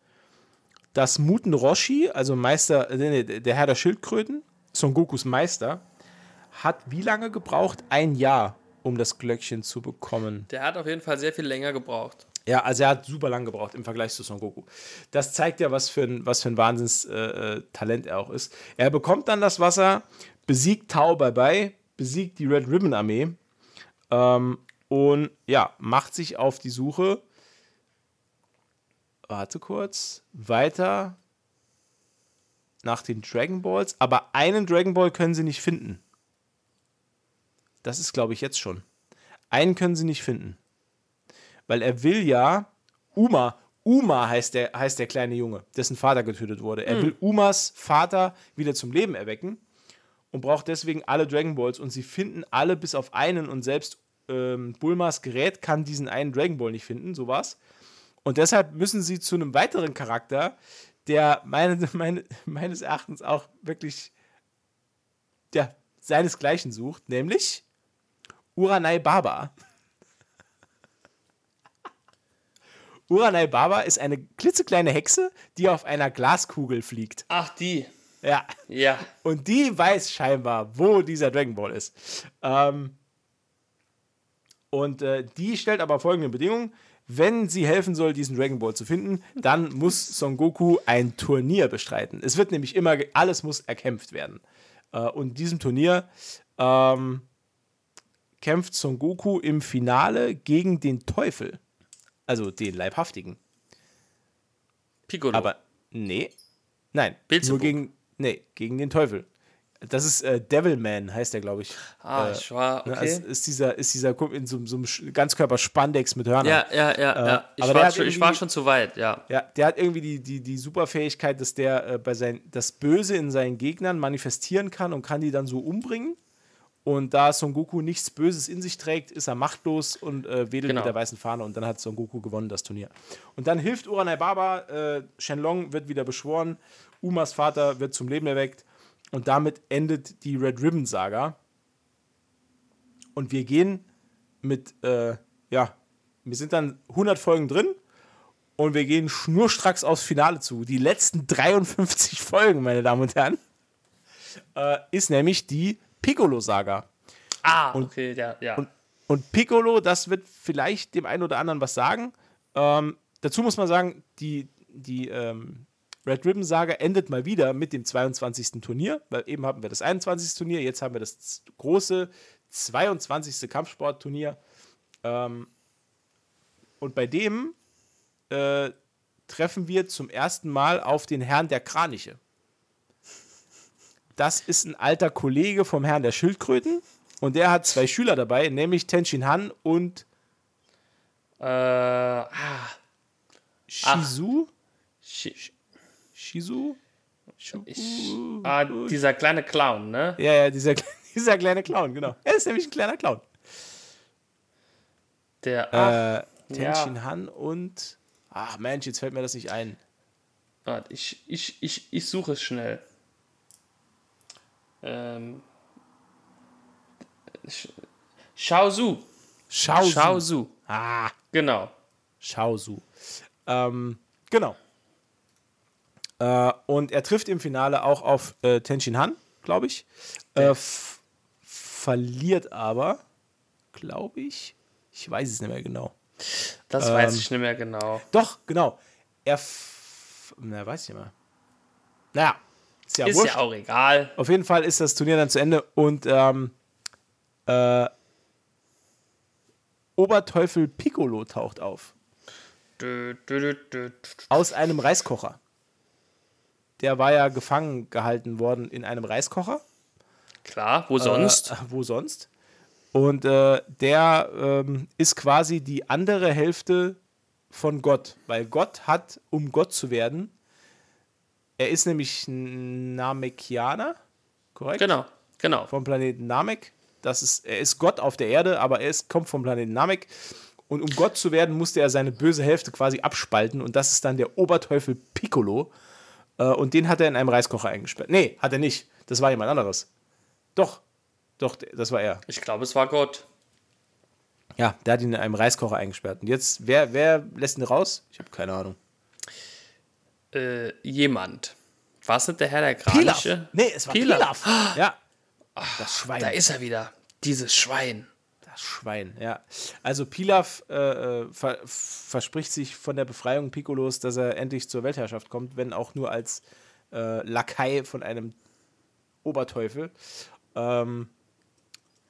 dass Muten Roshi, also Meister, äh, nee, der Herr der Schildkröten, Son Gokus Meister, hat wie lange gebraucht? Ein Jahr, um das Glöckchen zu bekommen. Der hat auf jeden Fall sehr viel länger gebraucht. Ja, also er hat super lang gebraucht im Vergleich zu Son Goku. Das zeigt ja, was für ein, was für ein Wahnsinnstalent äh, äh, er auch ist. Er bekommt dann das Wasser, besiegt Tao Bai Bai, besiegt die Red Ribbon Armee ähm, und ja, macht sich auf die Suche. Warte kurz. Weiter nach den Dragon Balls. Aber einen Dragon Ball können sie nicht finden. Das ist, glaube ich, jetzt schon. Einen können sie nicht finden. Weil er will ja Uma, Uma heißt der, heißt der kleine Junge, dessen Vater getötet wurde. Er will Umas Vater wieder zum Leben erwecken und braucht deswegen alle Dragon Balls und sie finden alle bis auf einen und selbst ähm, Bulmas Gerät kann diesen einen Dragon Ball nicht finden, so war's. Und deshalb müssen sie zu einem weiteren Charakter, der meine, *laughs* meine, meines Erachtens auch wirklich ja, seinesgleichen sucht, nämlich Uranai Baba. Uranai Baba ist eine klitzekleine Hexe, die auf einer Glaskugel fliegt. Ach, die. Ja. Ja. Und die weiß scheinbar, wo dieser Dragon Ball ist. Ähm, und äh, die stellt aber folgende Bedingung. Wenn sie helfen soll, diesen Dragon Ball zu finden, dann muss Son Goku ein Turnier bestreiten. Es wird nämlich immer, alles muss erkämpft werden. Äh, und in diesem Turnier ähm, kämpft Son Goku im Finale gegen den Teufel. Also den Leibhaftigen. Piccolo. Aber nee. Nein. Beelzebub. Nur gegen. Nee, gegen den Teufel. Das ist äh, Devilman, heißt der, glaube ich. ah, äh, ich war, Ne, okay. also ist dieser, ist dieser in so, so einem Ganzkörper-Spandex mit Hörnern. ja, ja, ja, ja. Ich, war schon, ich war schon zu weit, ja. Ja, der hat irgendwie die, die, die Superfähigkeit, dass der äh, bei sein, das Böse in seinen Gegnern manifestieren kann und kann die dann so umbringen. Und da Son Goku nichts Böses in sich trägt, ist er machtlos und äh, wedelt Genau. mit der weißen Fahne und dann hat Son Goku gewonnen das Turnier. Und dann hilft Uranai Baba, äh, Shenlong wird wieder beschworen, Umas Vater wird zum Leben erweckt und damit endet die Red Ribbon Saga. Und wir gehen mit, äh, ja, wir sind dann 100 Folgen drin und wir gehen schnurstracks aufs Finale zu. Die letzten 53 *laughs* Folgen, meine Damen und Herren, äh, ist nämlich die Piccolo-Saga. Ah, okay, ja, ja. Und, und Piccolo, das wird vielleicht dem einen oder anderen was sagen. Ähm, dazu muss man sagen, die, die ähm, Red Ribbon Saga endet mal wieder mit dem 22. Turnier, weil eben haben wir das 21. Turnier, jetzt haben wir das große 22. Kampfsportturnier. Ähm, und bei dem äh, treffen wir zum ersten Mal auf den Herrn der Kraniche. Das ist ein alter Kollege vom Herrn der Schildkröten und der hat zwei Schüler dabei, nämlich Tenshin Han und äh, ah, Shizu. Shi- Shizu? ich, ah, dieser kleine Clown, ne? Ja, ja, dieser, *laughs* dieser kleine Clown, genau. Er ist nämlich ein kleiner Clown. Der, ach, Äh, Tenshin Han und. Ach Mensch, jetzt fällt mir das nicht ein. warte, ich, ich, ich, ich suche es schnell. Ähm. Shaozu. Shao Su. Ah, Genau. Shaozu. Ähm, genau. Äh, und er trifft im Finale auch auf äh, Tenshin Han, glaube ich. Äh, verliert aber, glaube ich. Ich weiß es nicht mehr genau. Das Ähm, weiß ich nicht mehr genau. Doch, genau. Er. Na, weiß ich nicht mehr. Naja, ist ja Ist ja auch egal. Auf jeden Fall ist das Turnier dann zu Ende und ähm, äh, Oberteufel Piccolo taucht auf. Dö, dö, dö. Aus einem Reiskocher. Der war ja gefangen gehalten worden in einem Reiskocher. Klar, wo sonst? Äh, wo sonst? Und äh, der ähm, ist quasi die andere Hälfte von Gott, weil Gott hat, um Gott zu werden, er ist nämlich Namekianer, korrekt? genau, genau. Vom Planeten Namek. Das ist, er ist Gott auf der Erde, aber er ist, kommt vom Planeten Namek. Und um Gott zu werden, musste er seine böse Hälfte quasi abspalten. Und das ist dann der Oberteufel Piccolo. Äh, und den hat er in einem Reiskocher eingesperrt. Nee, hat er nicht. Das war jemand anderes. Doch. Doch, das war er. Ich glaube, es war Gott. Ja, der hat ihn in einem Reiskocher eingesperrt. Und jetzt, wer, wer lässt ihn raus? Ich habe keine Ahnung. Äh, jemand. War es nicht der Herr der Kraniche? Nee, es war Pilaf. Pilaf. Ja. Das Schwein. Da ist er wieder. Dieses Schwein. Das Schwein, ja. Also Pilaf äh, äh, ver verspricht sich von der Befreiung Piccolos, dass er endlich zur Weltherrschaft kommt, wenn auch nur als äh, Lakai von einem Oberteufel. Ähm,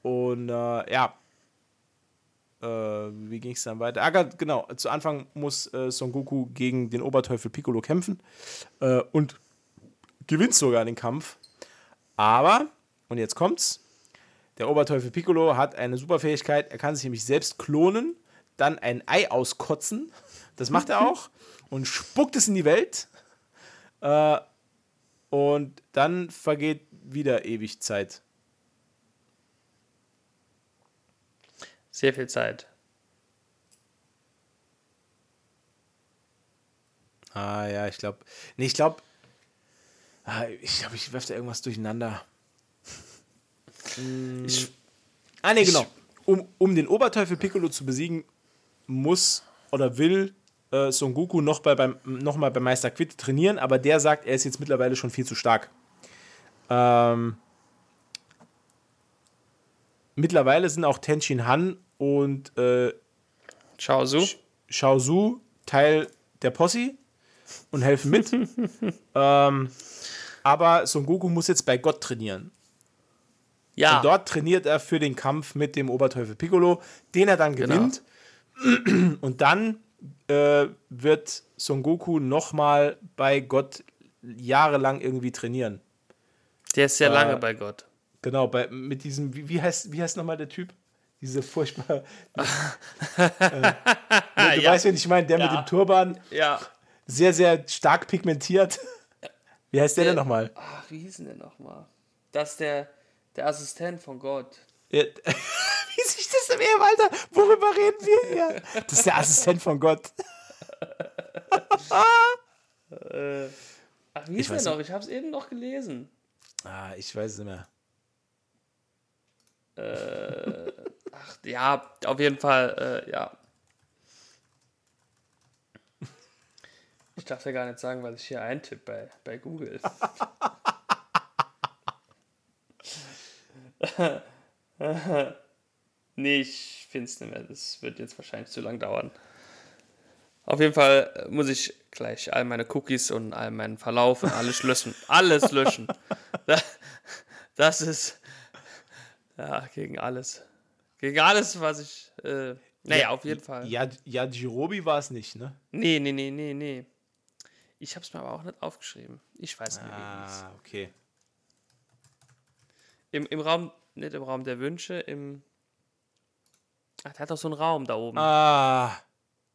und äh, ja, äh, wie ging es dann weiter? Ah, genau, zu Anfang muss äh, Son Goku gegen den Oberteufel Piccolo kämpfen äh, und gewinnt sogar den Kampf. Aber, und jetzt kommt's, der Oberteufel Piccolo hat eine Superfähigkeit, er kann sich nämlich selbst klonen, dann ein Ei auskotzen, das macht er auch, *laughs* und spuckt es in die Welt. Äh, und dann vergeht wieder ewig Zeit. Sehr viel Zeit. Ah ja, ich glaube. Nee, ich glaube. Ah, ich glaube, ich werfe da irgendwas durcheinander. Ich, Ah, nee, genau. Um, um den Oberteufel Piccolo zu besiegen, muss oder will äh, Son Goku noch, bei, beim, noch mal bei Meister Quid trainieren, aber der sagt, er ist jetzt mittlerweile schon viel zu stark. Ähm, mittlerweile sind auch Tenshin Han und äh. Shao Su Teil der Posse und helfen mit. *laughs* ähm, aber Son Goku muss jetzt bei Gott trainieren. Ja. Und dort trainiert er für den Kampf mit dem Oberteufel Piccolo, den er dann Genau. gewinnt. *clears throat* Und dann äh, wird Son Goku nochmal bei Gott jahrelang irgendwie trainieren. Der ist sehr Äh, lange bei Gott. Genau, bei, mit diesem, wie, wie heißt, wie heißt nochmal der Typ? Diese furchtbar. *laughs* äh, du Ja. weißt, wen ich meine, der mit Ja. dem Turban, Ja. sehr, sehr stark pigmentiert. Wie heißt der denn Der- nochmal? Ach, wie hieß denn der nochmal? Das ist der, der Assistent von Gott. Ja, *laughs* Wie sich das im Ehe, Alter? Worüber reden wir hier? Das ist der Assistent von Gott. Ach, wie hieß der noch? Ich hab's eben noch gelesen. Ah, ich weiß es nicht mehr. Ach, ja, auf jeden Fall, äh, ja. Ich darf ja gar nicht sagen, was ich hier eintippe bei, bei Google. *laughs* nee, ich finde es nicht mehr. Das wird jetzt wahrscheinlich zu lang dauern. Auf jeden Fall äh, muss ich gleich all meine Cookies und all meinen Verlauf und alles löschen. *laughs* Alles löschen. Da- Das ist ja gegen alles. Gegen alles, was ich. Äh, naja, auf jeden Fall. Ja, ja Jirobi war es nicht, ne? Nee, nee, nee, nee, nee. Ich hab's mir aber auch nicht aufgeschrieben. Ich weiß nicht. Ah, okay. Im, Im Raum, nicht im Raum der Wünsche, im. Ach, der hat doch so einen Raum da oben. Ah,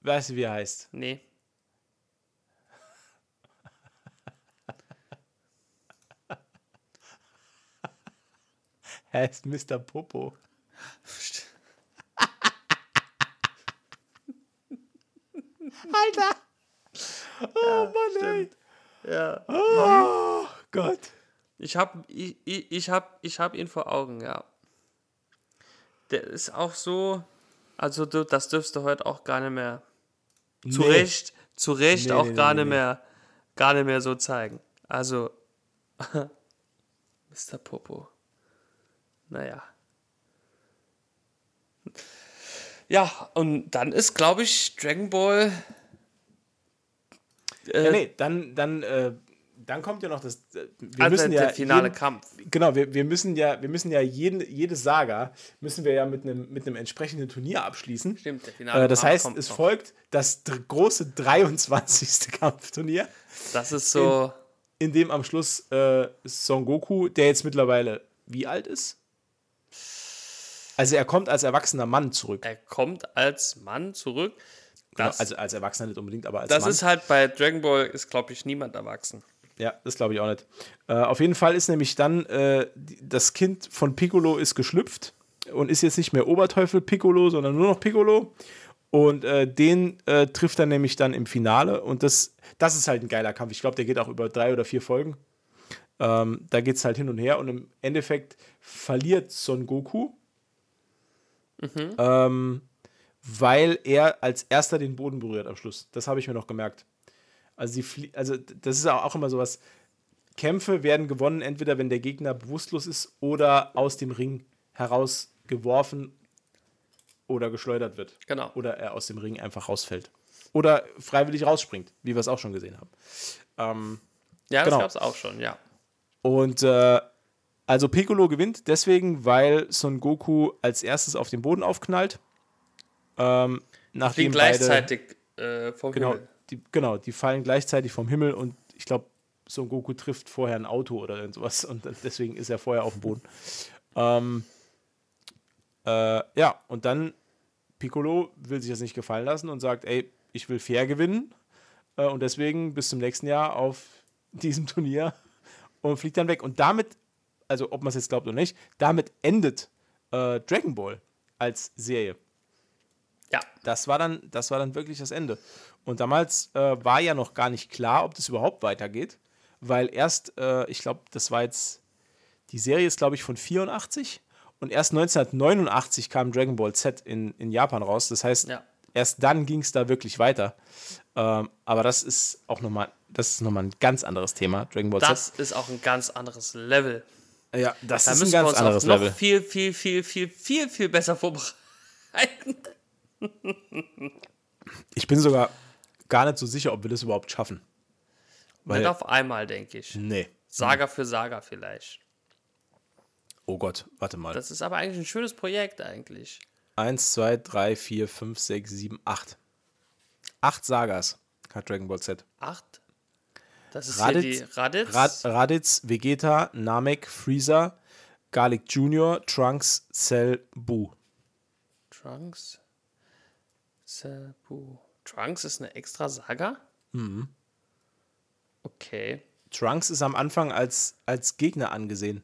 weißt du, wie er heißt? Nee. *laughs* Er heißt Mr. Popo. Alter! Oh Mann, ey. Ja. Oh Gott. Ich hab, ich, ich, hab, ich hab ihn vor Augen, ja. Der ist auch so. Also, du, das dürfst du heute auch gar nicht mehr. Zu Nee. Recht, zu Recht Nee, auch nee, gar nicht mehr, gar nicht mehr so zeigen. Also, *laughs* Mr. Popo. Naja. Ja, und dann ist, glaube ich, Dragon Ball. Äh, Ja, nee, dann, dann, äh, dann kommt ja noch das. äh, Wir also müssen ja der finale jeden, Kampf. Genau, wir, wir müssen ja, wir müssen ja jeden, jede Saga müssen wir ja mit einem mit einem entsprechenden Turnier abschließen. Stimmt, der finale Äh, das Kampf heißt, es noch. folgt das große 23. *laughs* Kampfturnier, Das ist so. in dem am Schluss äh, Son Goku, der jetzt mittlerweile wie alt ist? Also er kommt als erwachsener Mann zurück. Er kommt als Mann zurück. Genau, also als Erwachsener nicht unbedingt, aber als das Mann. ist halt bei Dragon Ball ist, glaube ich, niemand erwachsen. Ja, das glaube ich auch nicht. Äh, auf jeden Fall ist nämlich dann äh, das Kind von Piccolo ist geschlüpft und ist jetzt nicht mehr Oberteufel Piccolo, sondern nur noch Piccolo. Und äh, den äh, trifft er nämlich dann im Finale. Und das, das ist halt ein geiler Kampf. Ich glaube, der geht auch über drei oder vier Folgen. Ähm, da geht es halt hin und her. Und im Endeffekt verliert Son Goku, ähm, weil er als erster den Boden berührt am Schluss. Das habe ich mir noch gemerkt. Also, flie- also das ist auch immer sowas. Kämpfe werden gewonnen, entweder wenn der Gegner bewusstlos ist oder aus dem Ring herausgeworfen oder geschleudert wird. Genau. Oder er aus dem Ring einfach rausfällt. Oder freiwillig rausspringt, wie wir es auch schon gesehen haben. Ähm, Ja, das Genau. gab es auch schon, ja. und äh, also Piccolo gewinnt deswegen, weil Son Goku als erstes auf den Boden aufknallt. Ähm, Die nachdem beide, gleichzeitig äh, vom genau, Himmel. die, genau, die fallen gleichzeitig vom Himmel und ich glaube, Son Goku trifft vorher ein Auto oder irgend sowas und deswegen ist er vorher auf dem Boden. ähm, äh, ja, und dann Piccolo will sich das nicht gefallen lassen und sagt, ey, ich will fair gewinnen äh, und deswegen bis zum nächsten Jahr auf *laughs* diesem Turnier und fliegt dann weg. Und damit, also ob man es jetzt glaubt oder nicht, damit endet äh, Dragon Ball als Serie Ja, das war dann, das war dann wirklich das Ende. Und damals äh, war ja noch gar nicht klar, ob das überhaupt weitergeht, weil erst, äh, ich glaube, das war jetzt, die Serie ist, glaube ich, von 84 und erst 1989 kam Dragon Ball Z in, in Japan raus. Das heißt, Ja. erst dann ging es da wirklich weiter. Ähm, aber das ist auch nochmal, das ist nochmal ein ganz anderes Thema, Dragon Ball das ist auch ein ganz anderes Level. Ja, das Da ist ein müssen wir ganz uns anderes auch noch Level. viel, viel, viel, viel, viel, viel besser vorbereiten. Ich bin sogar gar nicht so sicher, ob wir das überhaupt schaffen. Nicht auf einmal, denke ich. Nee. Saga für Saga vielleicht. Oh Gott, warte mal. Das ist aber eigentlich ein schönes Projekt eigentlich. Eins, zwei, drei, vier, fünf, sechs, sieben, acht. Acht Sagas hat Dragon Ball Z. Acht. Das ist Raditz, hier die Raditz. Rad, Raditz, Vegeta, Namek, Freezer, Garlic Jr., Trunks, Cell, Boo. Trunks. Sabu. Trunks ist eine extra Saga? Mhm. Okay. Trunks ist am Anfang als, als Gegner angesehen.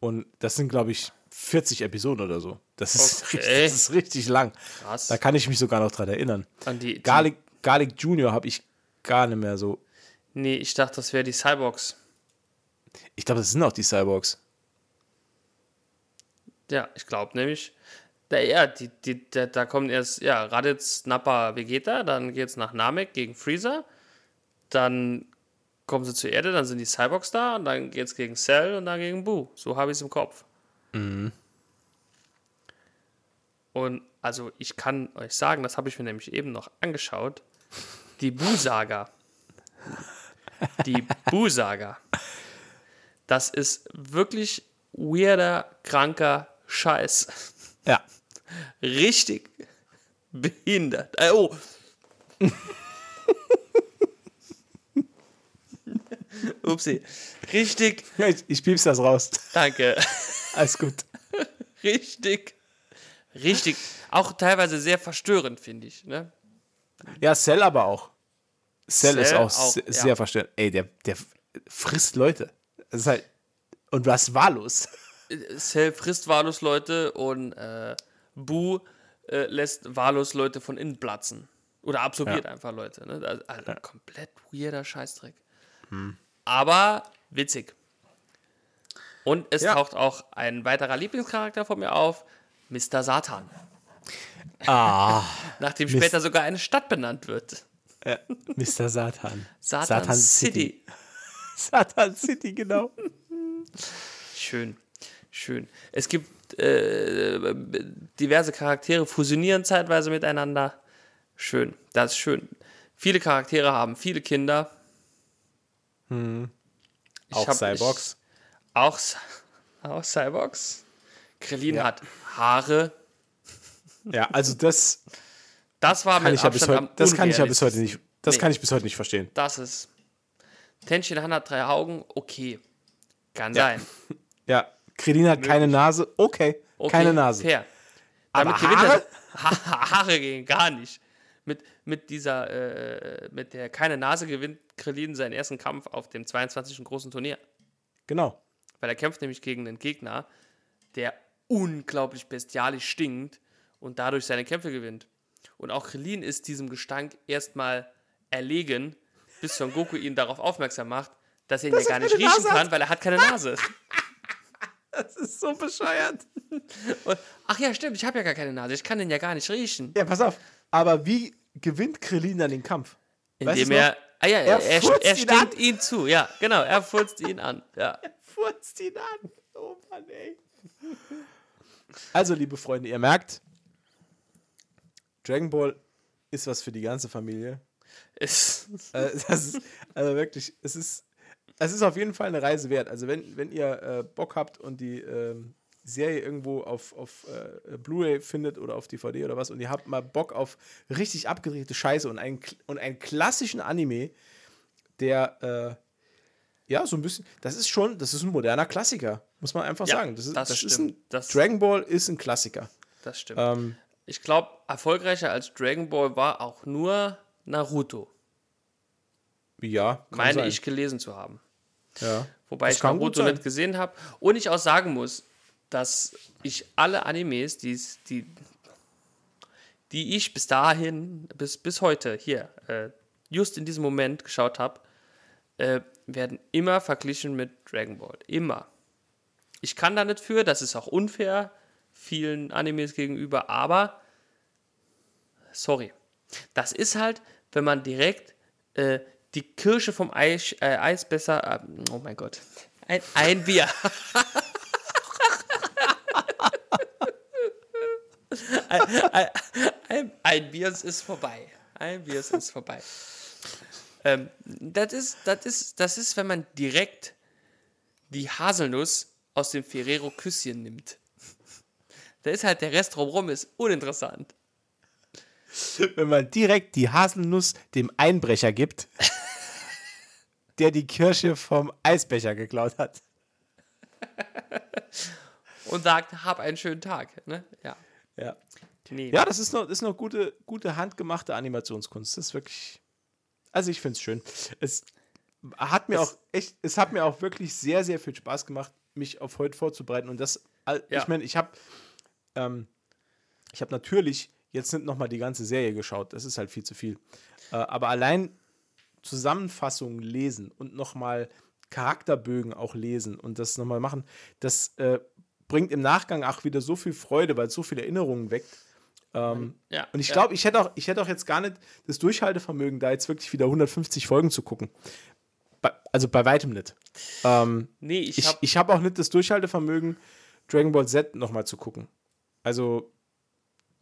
Und das sind, glaube ich, 40 Episoden oder so. Das ist, *laughs* Okay. richtig, das ist richtig lang. Krass. Da kann ich mich sogar noch dran erinnern. An die, Garlic, Garlic Jr. habe ich gar nicht mehr so. Nee, ich dachte, das wäre die Cyborgs. Ich glaube, das sind auch die Cyborgs. Ja, ich glaube nämlich. Da, ja, die, die, da, da kommen erst, ja, Raditz, Nappa, Vegeta, dann geht's nach Namek gegen Freezer, dann kommen sie zur Erde, dann sind die Cyborgs da und dann geht's gegen Cell und dann gegen Boo. So habe ich es im Kopf. Und also ich kann euch sagen, das habe ich mir nämlich eben noch angeschaut, die Boo-Saga. Die Boo-Saga. Das ist wirklich weirder, kranker Scheiß. Ja. Richtig behindert. Äh, oh. *laughs* Upsi. Richtig, Ich, ich piep's das raus. danke. Alles gut. Richtig, richtig. Auch teilweise sehr verstörend, finde ich. Ne? Ja, Cell aber auch. Cell, ist Cell auch, auch, se- ja. sehr verstörend. Ey, der, der frisst Leute. Das ist halt. Und was wahllos. Cell frisst wahllos Leute und äh, Boo äh, lässt wahllos Leute von innen platzen. Oder absorbiert Ja. einfach Leute. Ne? Also, also komplett weirder Scheißdreck. Hm. Aber witzig. Und es Ja. taucht auch ein weiterer Lieblingscharakter von mir auf, Mr. Satan. Ah. *laughs* Nachdem Mist. später sogar eine Stadt benannt wird. Mr. Satan. Satan, City. *laughs* Satan City, genau. Schön, schön. Es gibt äh, diverse Charaktere, fusionieren zeitweise miteinander. Schön, das ist schön. Viele Charaktere haben viele Kinder. Ich Auch hab- Cyborgs. Ich, auch, *laughs* auch Cyborgs. Krillin Ja. hat Haare. Ja, also das Das war kann mit ich ja bis heute, am das kann ich ja bis heute nicht. Das Nee. kann ich bis heute nicht verstehen. Das ist. Tenshin Han hat drei Augen, okay. Kann Ja. sein. *laughs* Ja, Krillin hat keine Nase. Okay, Okay, keine Nase. Fair. Aber Damit gewinnt Haare? *laughs* Ha Haare gehen gar nicht. Mit, mit dieser, äh, mit der keine Nase gewinnt Krillin seinen ersten Kampf auf dem 22. großen Turnier. Genau. Weil er kämpft nämlich gegen einen Gegner, der unglaublich bestialisch stinkt und dadurch seine Kämpfe gewinnt. Und auch Krillin ist diesem Gestank erstmal erlegen, bis Son Goku ihn darauf aufmerksam macht, dass er ihn ja gar nicht riechen Nase hat. kann, weil er hat keine Nase. *laughs* Das ist so bescheuert. Und, ach ja, stimmt, ich habe ja gar keine Nase, ich kann den ja gar nicht riechen. Ja, pass auf. Aber wie gewinnt Krillin dann den Kampf? Indem er, ah ja, Er er, er, er ihn an. ihn zu, ja, genau, er furzt ihn an, ja. *laughs* furzt ihn an. Oh Mann, ey. Also, liebe Freunde, ihr merkt, Dragon Ball ist was für die ganze Familie. Ist, Äh, das ist, also wirklich, es ist, es ist auf jeden Fall eine Reise wert. Also, wenn, wenn ihr äh, Bock habt und die ähm, Serie irgendwo auf, auf äh, Blu-ray findet oder auf DVD oder was und ihr habt mal Bock auf richtig abgedrehte Scheiße und einen, und einen klassischen Anime, der äh, ja so ein bisschen, das ist schon, das ist ein moderner Klassiker, muss man einfach Ja, sagen. Das, ist, das das ist ein, Das- Dragon Ball ist ein Klassiker. das stimmt. Ähm, Ich glaube, erfolgreicher als Dragon Ball war auch nur Naruto, ja, kann meine sein. ich gelesen zu haben. Ja. Wobei Das ich Naruto nicht gesehen habe. Und ich auch sagen muss, dass ich alle Animes, die's- die, die ich bis dahin, bis, bis heute hier, äh, just in diesem Moment geschaut habe, äh, werden immer verglichen mit Dragon Ball. Immer. Ich kann da nicht für, das ist auch unfair vielen Animes gegenüber, aber sorry. Das ist halt, wenn man direkt äh, die Kirsche vom Eis, äh, Eis besser. Äh, oh mein Gott. Ein, ein Bier. ein, ein, ein, Bier ist vorbei. Ein Bier ist vorbei. Ähm, das ist, das ist, das ist, wenn man direkt die Haselnuss aus dem Ferrero Küsschen nimmt. Da ist halt der Rest drumherum ist uninteressant. Wenn man direkt die Haselnuss dem Einbrecher gibt, der die Kirsche vom Eisbecher geklaut hat. Und sagt, hab einen schönen Tag. Ne? Ja. Ja. Nee. Ja, das ist noch, ist noch gute, gute handgemachte Animationskunst. Das ist wirklich. Also ich finde es schön. Es hat mir auch echt, es hat mir auch wirklich sehr, sehr viel Spaß gemacht, mich auf heute vorzubereiten. Und das, Ja. ich meine, ich habe ähm, ich habe natürlich jetzt nicht nochmal die ganze Serie geschaut. Das ist halt viel zu viel. Äh, aber allein Zusammenfassungen lesen und nochmal Charakterbögen auch lesen und das nochmal machen, das äh, bringt im Nachgang auch wieder so viel Freude, weil es so viele Erinnerungen weckt. Ähm, Ja, und ich ja. glaube, ich hätte auch, ich hätte auch jetzt gar nicht das Durchhaltevermögen, da jetzt wirklich wieder 150 Folgen zu gucken. Bei, also bei weitem nicht. Ähm, Nee, ich ich hab- ich habe auch nicht das Durchhaltevermögen, Dragon Ball Z nochmal zu gucken. Also,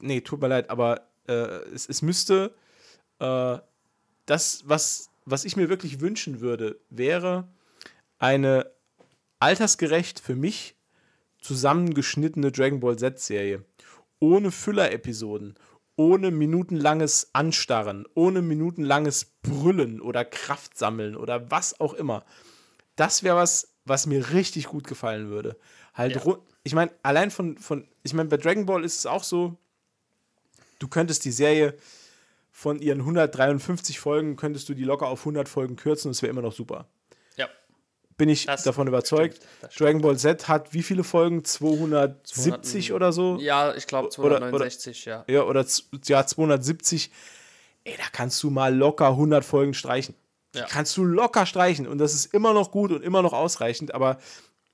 nee, tut mir leid, aber äh, es, es müsste äh, das, was, was ich mir wirklich wünschen würde, wäre eine altersgerecht für mich zusammengeschnittene Dragon Ball Z-Serie. Ohne Füller-Episoden, ohne minutenlanges Anstarren, ohne minutenlanges Brüllen oder Kraftsammeln oder was auch immer. Das wäre was, was mir richtig gut gefallen würde. Halt, Ja. ich meine, allein von, von ich meine, bei Dragon Ball ist es auch so, du könntest die Serie von ihren 153 Folgen, könntest du die locker auf 100 Folgen kürzen und es wäre immer noch super. ja, Bin ich Das davon überzeugt. stimmt, Dragon Ball Z hat wie viele Folgen? 270 oder so? ja, ich glaube Oder- oder- 269, ja. Ja, oder ja, 270. Ey, da kannst du mal locker 100 Folgen streichen. Ja. kannst du locker streichen und das ist immer noch gut und immer noch ausreichend, aber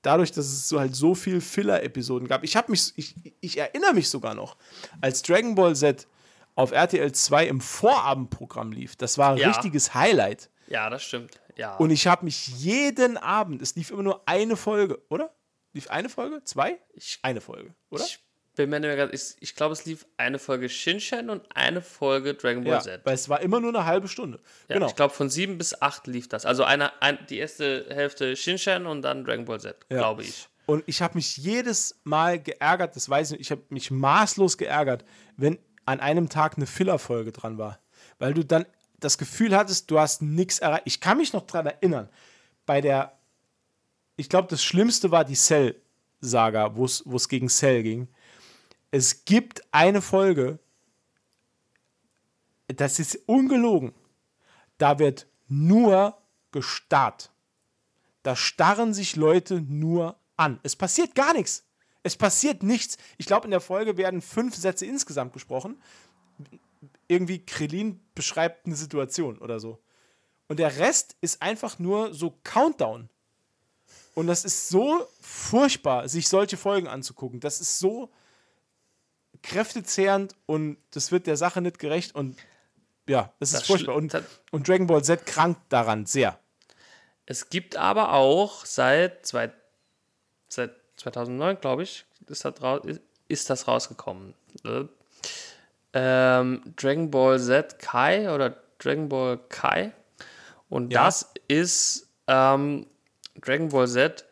dadurch, dass es so halt so viel Filler-Episoden gab, ich habe mich, ich, ich erinnere mich sogar noch, als Dragon Ball Z auf RTL 2 im Vorabendprogramm lief, das war ein Ja. richtiges Highlight. Ja, das stimmt. Ja. Und ich habe mich jeden Abend, es lief immer nur eine Folge, oder? Lief eine Folge? Zwei? Ich- eine Folge, oder? ich bin mir nicht mehr ganz, ich, ich glaube, es lief eine Folge Shinshan und eine Folge Dragon Ball ja, Z. weil es war immer nur eine halbe Stunde. Ja, genau. Ich glaube, von sieben bis acht lief das. Also eine, ein, die erste Hälfte Shinshan und dann Dragon Ball Z, Ja. glaube ich. Und ich habe mich jedes Mal geärgert, das weiß ich nicht, ich habe mich maßlos geärgert, wenn an einem Tag eine Filler-Folge dran war. Weil du dann das Gefühl hattest, du hast nichts erreicht. Ich kann mich noch dran erinnern, bei der, ich glaube, das Schlimmste war die Cell-Saga, wo es gegen Cell ging. Es gibt eine Folge, das ist ungelogen. Da wird nur gestarrt. Da starren sich Leute nur an. Es passiert gar nichts. Es passiert nichts. Ich glaube, in der Folge werden fünf Sätze insgesamt gesprochen. Irgendwie Krillin beschreibt eine Situation oder so. Und der Rest ist einfach nur so Countdown. Und das ist so furchtbar, sich solche Folgen anzugucken. Das ist so kräftezehrend und das wird der Sache nicht gerecht. Und ja, das, Das ist furchtbar. Und, und Dragon Ball Z krankt daran sehr. Es gibt aber auch seit, zwei, seit 2009, glaube ich, ist das, ist, das rausgekommen. Äh, Ähm, Dragon Ball Z Kai oder Dragon Ball Kai. Und Ja. das ist ähm, Dragon Ball Z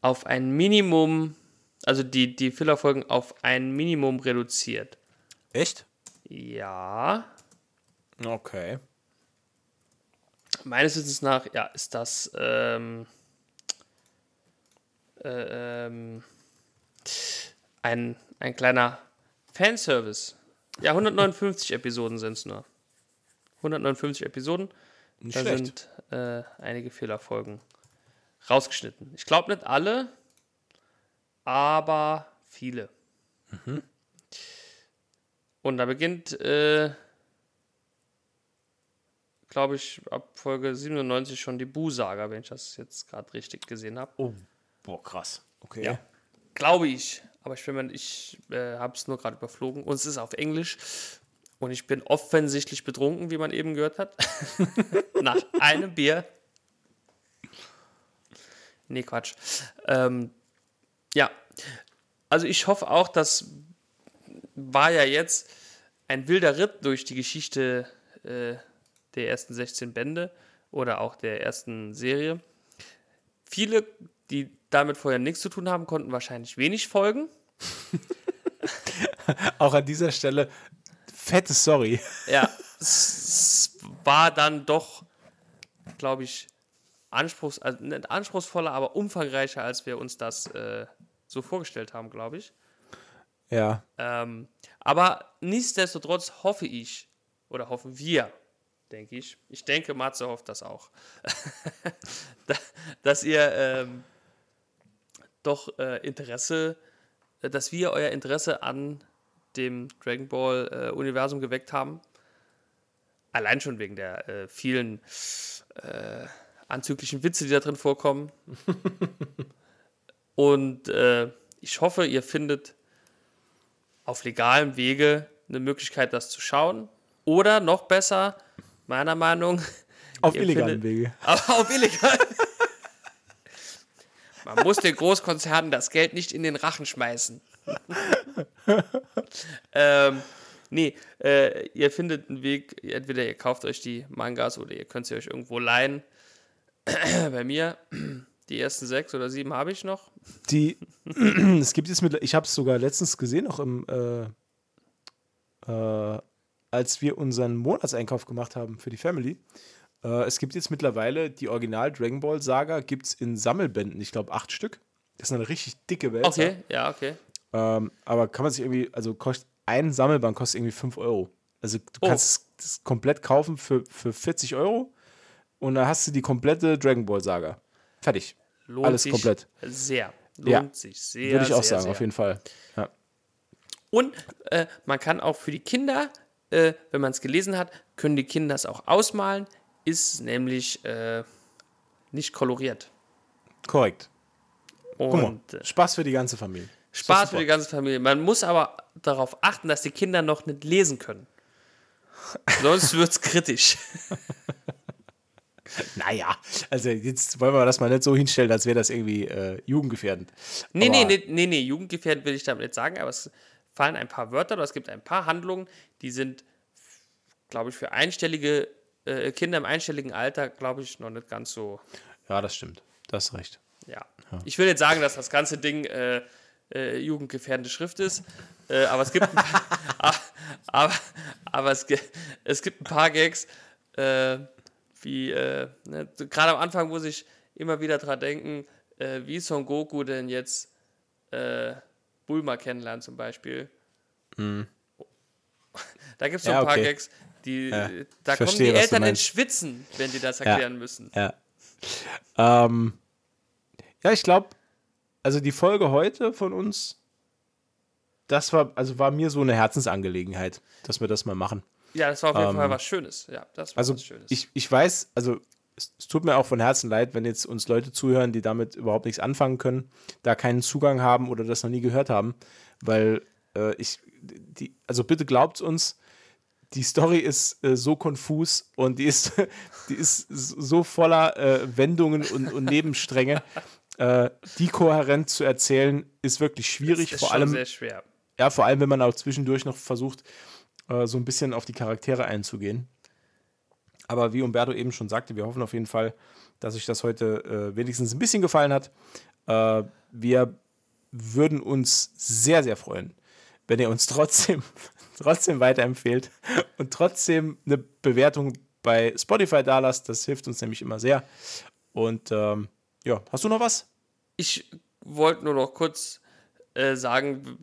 auf ein Minimum, also die, die Fillerfolgen auf ein Minimum reduziert. Echt? Ja, Okay. meines Wissens nach, ja, ist das ähm, äh, ähm, ein, ein kleiner Fanservice. Ja, 159 *laughs* Episoden sind es nur. 159 Episoden. Nicht da schlecht. sind äh, einige Fehlerfolgen rausgeschnitten. Ich glaube nicht alle, aber viele. Mhm. Und da beginnt, äh, glaube ich, ab Folge 97 schon die Bu-Saga, wenn ich das jetzt gerade richtig gesehen habe. Oh, boah, krass. Okay. Ja. Glaube ich. Aber ich, bin mir- ich äh, habe es nur gerade überflogen. Und es ist auf Englisch. Und ich bin offensichtlich betrunken, wie man eben gehört hat. *laughs* Nach einem Bier. Nee, Quatsch. Ähm, ja. Also ich hoffe auch, das war ja jetzt ein wilder Ritt durch die Geschichte äh, der ersten 16 Bände oder auch der ersten Serie viele, die damit vorher nichts zu tun haben, konnten wahrscheinlich wenig folgen. *laughs* Auch an dieser Stelle fette Sorry. Ja, es war dann doch, glaube ich, anspruchs also nicht anspruchsvoller, aber umfangreicher, als wir uns das äh, so vorgestellt haben, glaube ich. Ja. Ähm, aber nichtsdestotrotz hoffe ich, oder hoffen wir, denke ich, ich denke, Matze hofft das auch, *laughs* da- dass ihr ähm, doch äh, Interesse, äh, dass wir euer Interesse an dem Dragon Ball äh, Universum geweckt haben. Allein schon wegen der äh, vielen äh, anzüglichen Witze, die da drin vorkommen. *laughs* Und äh, ich hoffe, ihr findet auf legalem Wege eine Möglichkeit, das zu schauen. Oder noch besser, meiner Meinung, *laughs* Auf findet- Wege. *laughs* auf illegal. Man muss den Großkonzernen das Geld nicht in den Rachen schmeißen. ähm, nee, äh, ihr findet einen Weg, entweder ihr kauft euch die Mangas oder ihr könnt sie euch irgendwo leihen. *clears throat* Bei mir, *clears throat* die ersten sechs oder sieben habe ich noch. Die, *clears throat* es gibt jetzt mit, ich habe es sogar letztens gesehen, auch im, äh, äh, als wir unseren Monatseinkauf gemacht haben für die Family. Äh, es gibt jetzt mittlerweile die Original Dragon Ball Saga, gibt es in Sammelbänden, ich glaube acht Stück. Das ist eine richtig dicke Welt. Okay, ja, okay. Ähm, aber kann man sich irgendwie, also kostet ein Sammelband kostet irgendwie 5 Euro. Also du Oh. kannst es- komplett kaufen für, für 40 Euro und da hast du die komplette Dragon Ball Saga. Fertig. Lohnt Alles sich komplett. sehr. Lohnt Ja, sich sehr. Würde ich auch sehr, sagen, sehr. auf jeden Fall. Ja. Und äh, man kann auch für die Kinder, äh, wenn man es gelesen hat, können die Kinder es auch ausmalen. Ist nämlich äh, nicht koloriert. Korrekt. Guck mal, Und äh, Spaß für die ganze Familie. Spaß für die ganze Familie. Man muss aber darauf achten, dass die Kinder noch nicht lesen können. *laughs* Sonst wird es kritisch. *laughs* *laughs* Naja, also jetzt wollen wir das mal nicht so hinstellen, als wäre das irgendwie äh, jugendgefährdend. Nee, Aber- nee, nee, nee, nee, jugendgefährdend will ich damit nicht sagen, aber es fallen ein paar Wörter oder es gibt ein paar Handlungen, die sind, glaube ich, für einstellige äh, Kinder im einstelligen Alter, glaube ich, noch nicht ganz so Ja, das stimmt. Das ist recht. ja. Ich will jetzt sagen, dass das ganze Ding äh, äh, jugendgefährdende Schrift ist, äh, aber es gibt ein paar, *laughs* aber, aber, es, es gibt ein paar Gags, äh, wie äh, ne, gerade am Anfang muss ich immer wieder dran denken, äh, wie Son Goku denn jetzt äh, Bulma kennenlernt zum Beispiel. *laughs* Da gibt es so. Ja, ein paar okay. Gags, die Ja, da ich kommen verstehe, die Eltern ins meinst. Schwitzen, wenn die das erklären müssen. Ja. Ähm, ja, ich glaube, also die Folge heute von uns, das war, also war mir so eine Herzensangelegenheit, dass wir das mal machen. Ja, das war auf jeden Ähm, Fall was Schönes. Ja, das war Also was Schönes. ich, ich weiß, also es, es tut mir auch von Herzen leid, wenn jetzt uns Leute zuhören, die damit überhaupt nichts anfangen können, da keinen Zugang haben oder das noch nie gehört haben, weil äh, ich, die, also bitte glaubt uns, die Story ist äh, so konfus und die ist, *laughs* die ist so voller äh, Wendungen und, und Nebenstränge. *laughs* äh, die kohärent zu erzählen, ist wirklich schwierig, ist vor allem sehr schwer. ja, vor allem, wenn man auch zwischendurch noch versucht, äh, so ein bisschen auf die Charaktere einzugehen. Aber wie Umberto eben schon sagte, wir hoffen auf jeden Fall, dass euch das heute äh, wenigstens ein bisschen gefallen hat. Äh, wir würden uns sehr, sehr freuen, wenn ihr uns *laughs* trotzdem, trotzdem weiterempfehlt und trotzdem eine Bewertung bei Spotify da lasst. Das hilft uns nämlich immer sehr. Und ähm, ja, hast du noch was? Ich wollte nur noch kurz äh, sagen,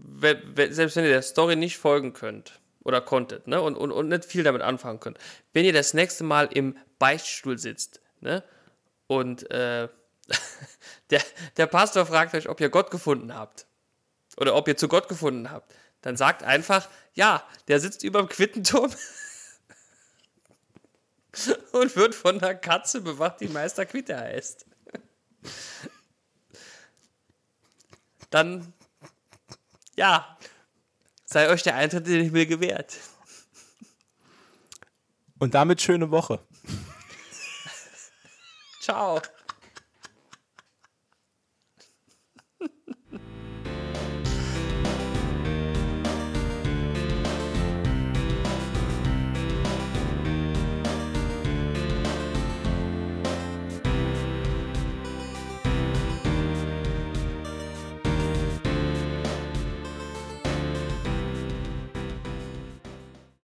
selbst wenn ihr der Story nicht folgen könnt oder konntet ne, und, und, und nicht viel damit anfangen könnt, wenn ihr das nächste Mal im Beichtstuhl sitzt ne, und äh, *laughs* der, der Pastor fragt euch, ob ihr Gott gefunden habt oder ob ihr zu Gott gefunden habt, dann sagt einfach, ja, der sitzt über dem Quittenturm *laughs* und wird von einer Katze bewacht, die Meister Quitte heißt. *laughs* Dann, ja, sei euch der Eintritt in den Himmel gewährt. Und damit schöne Woche. Ciao.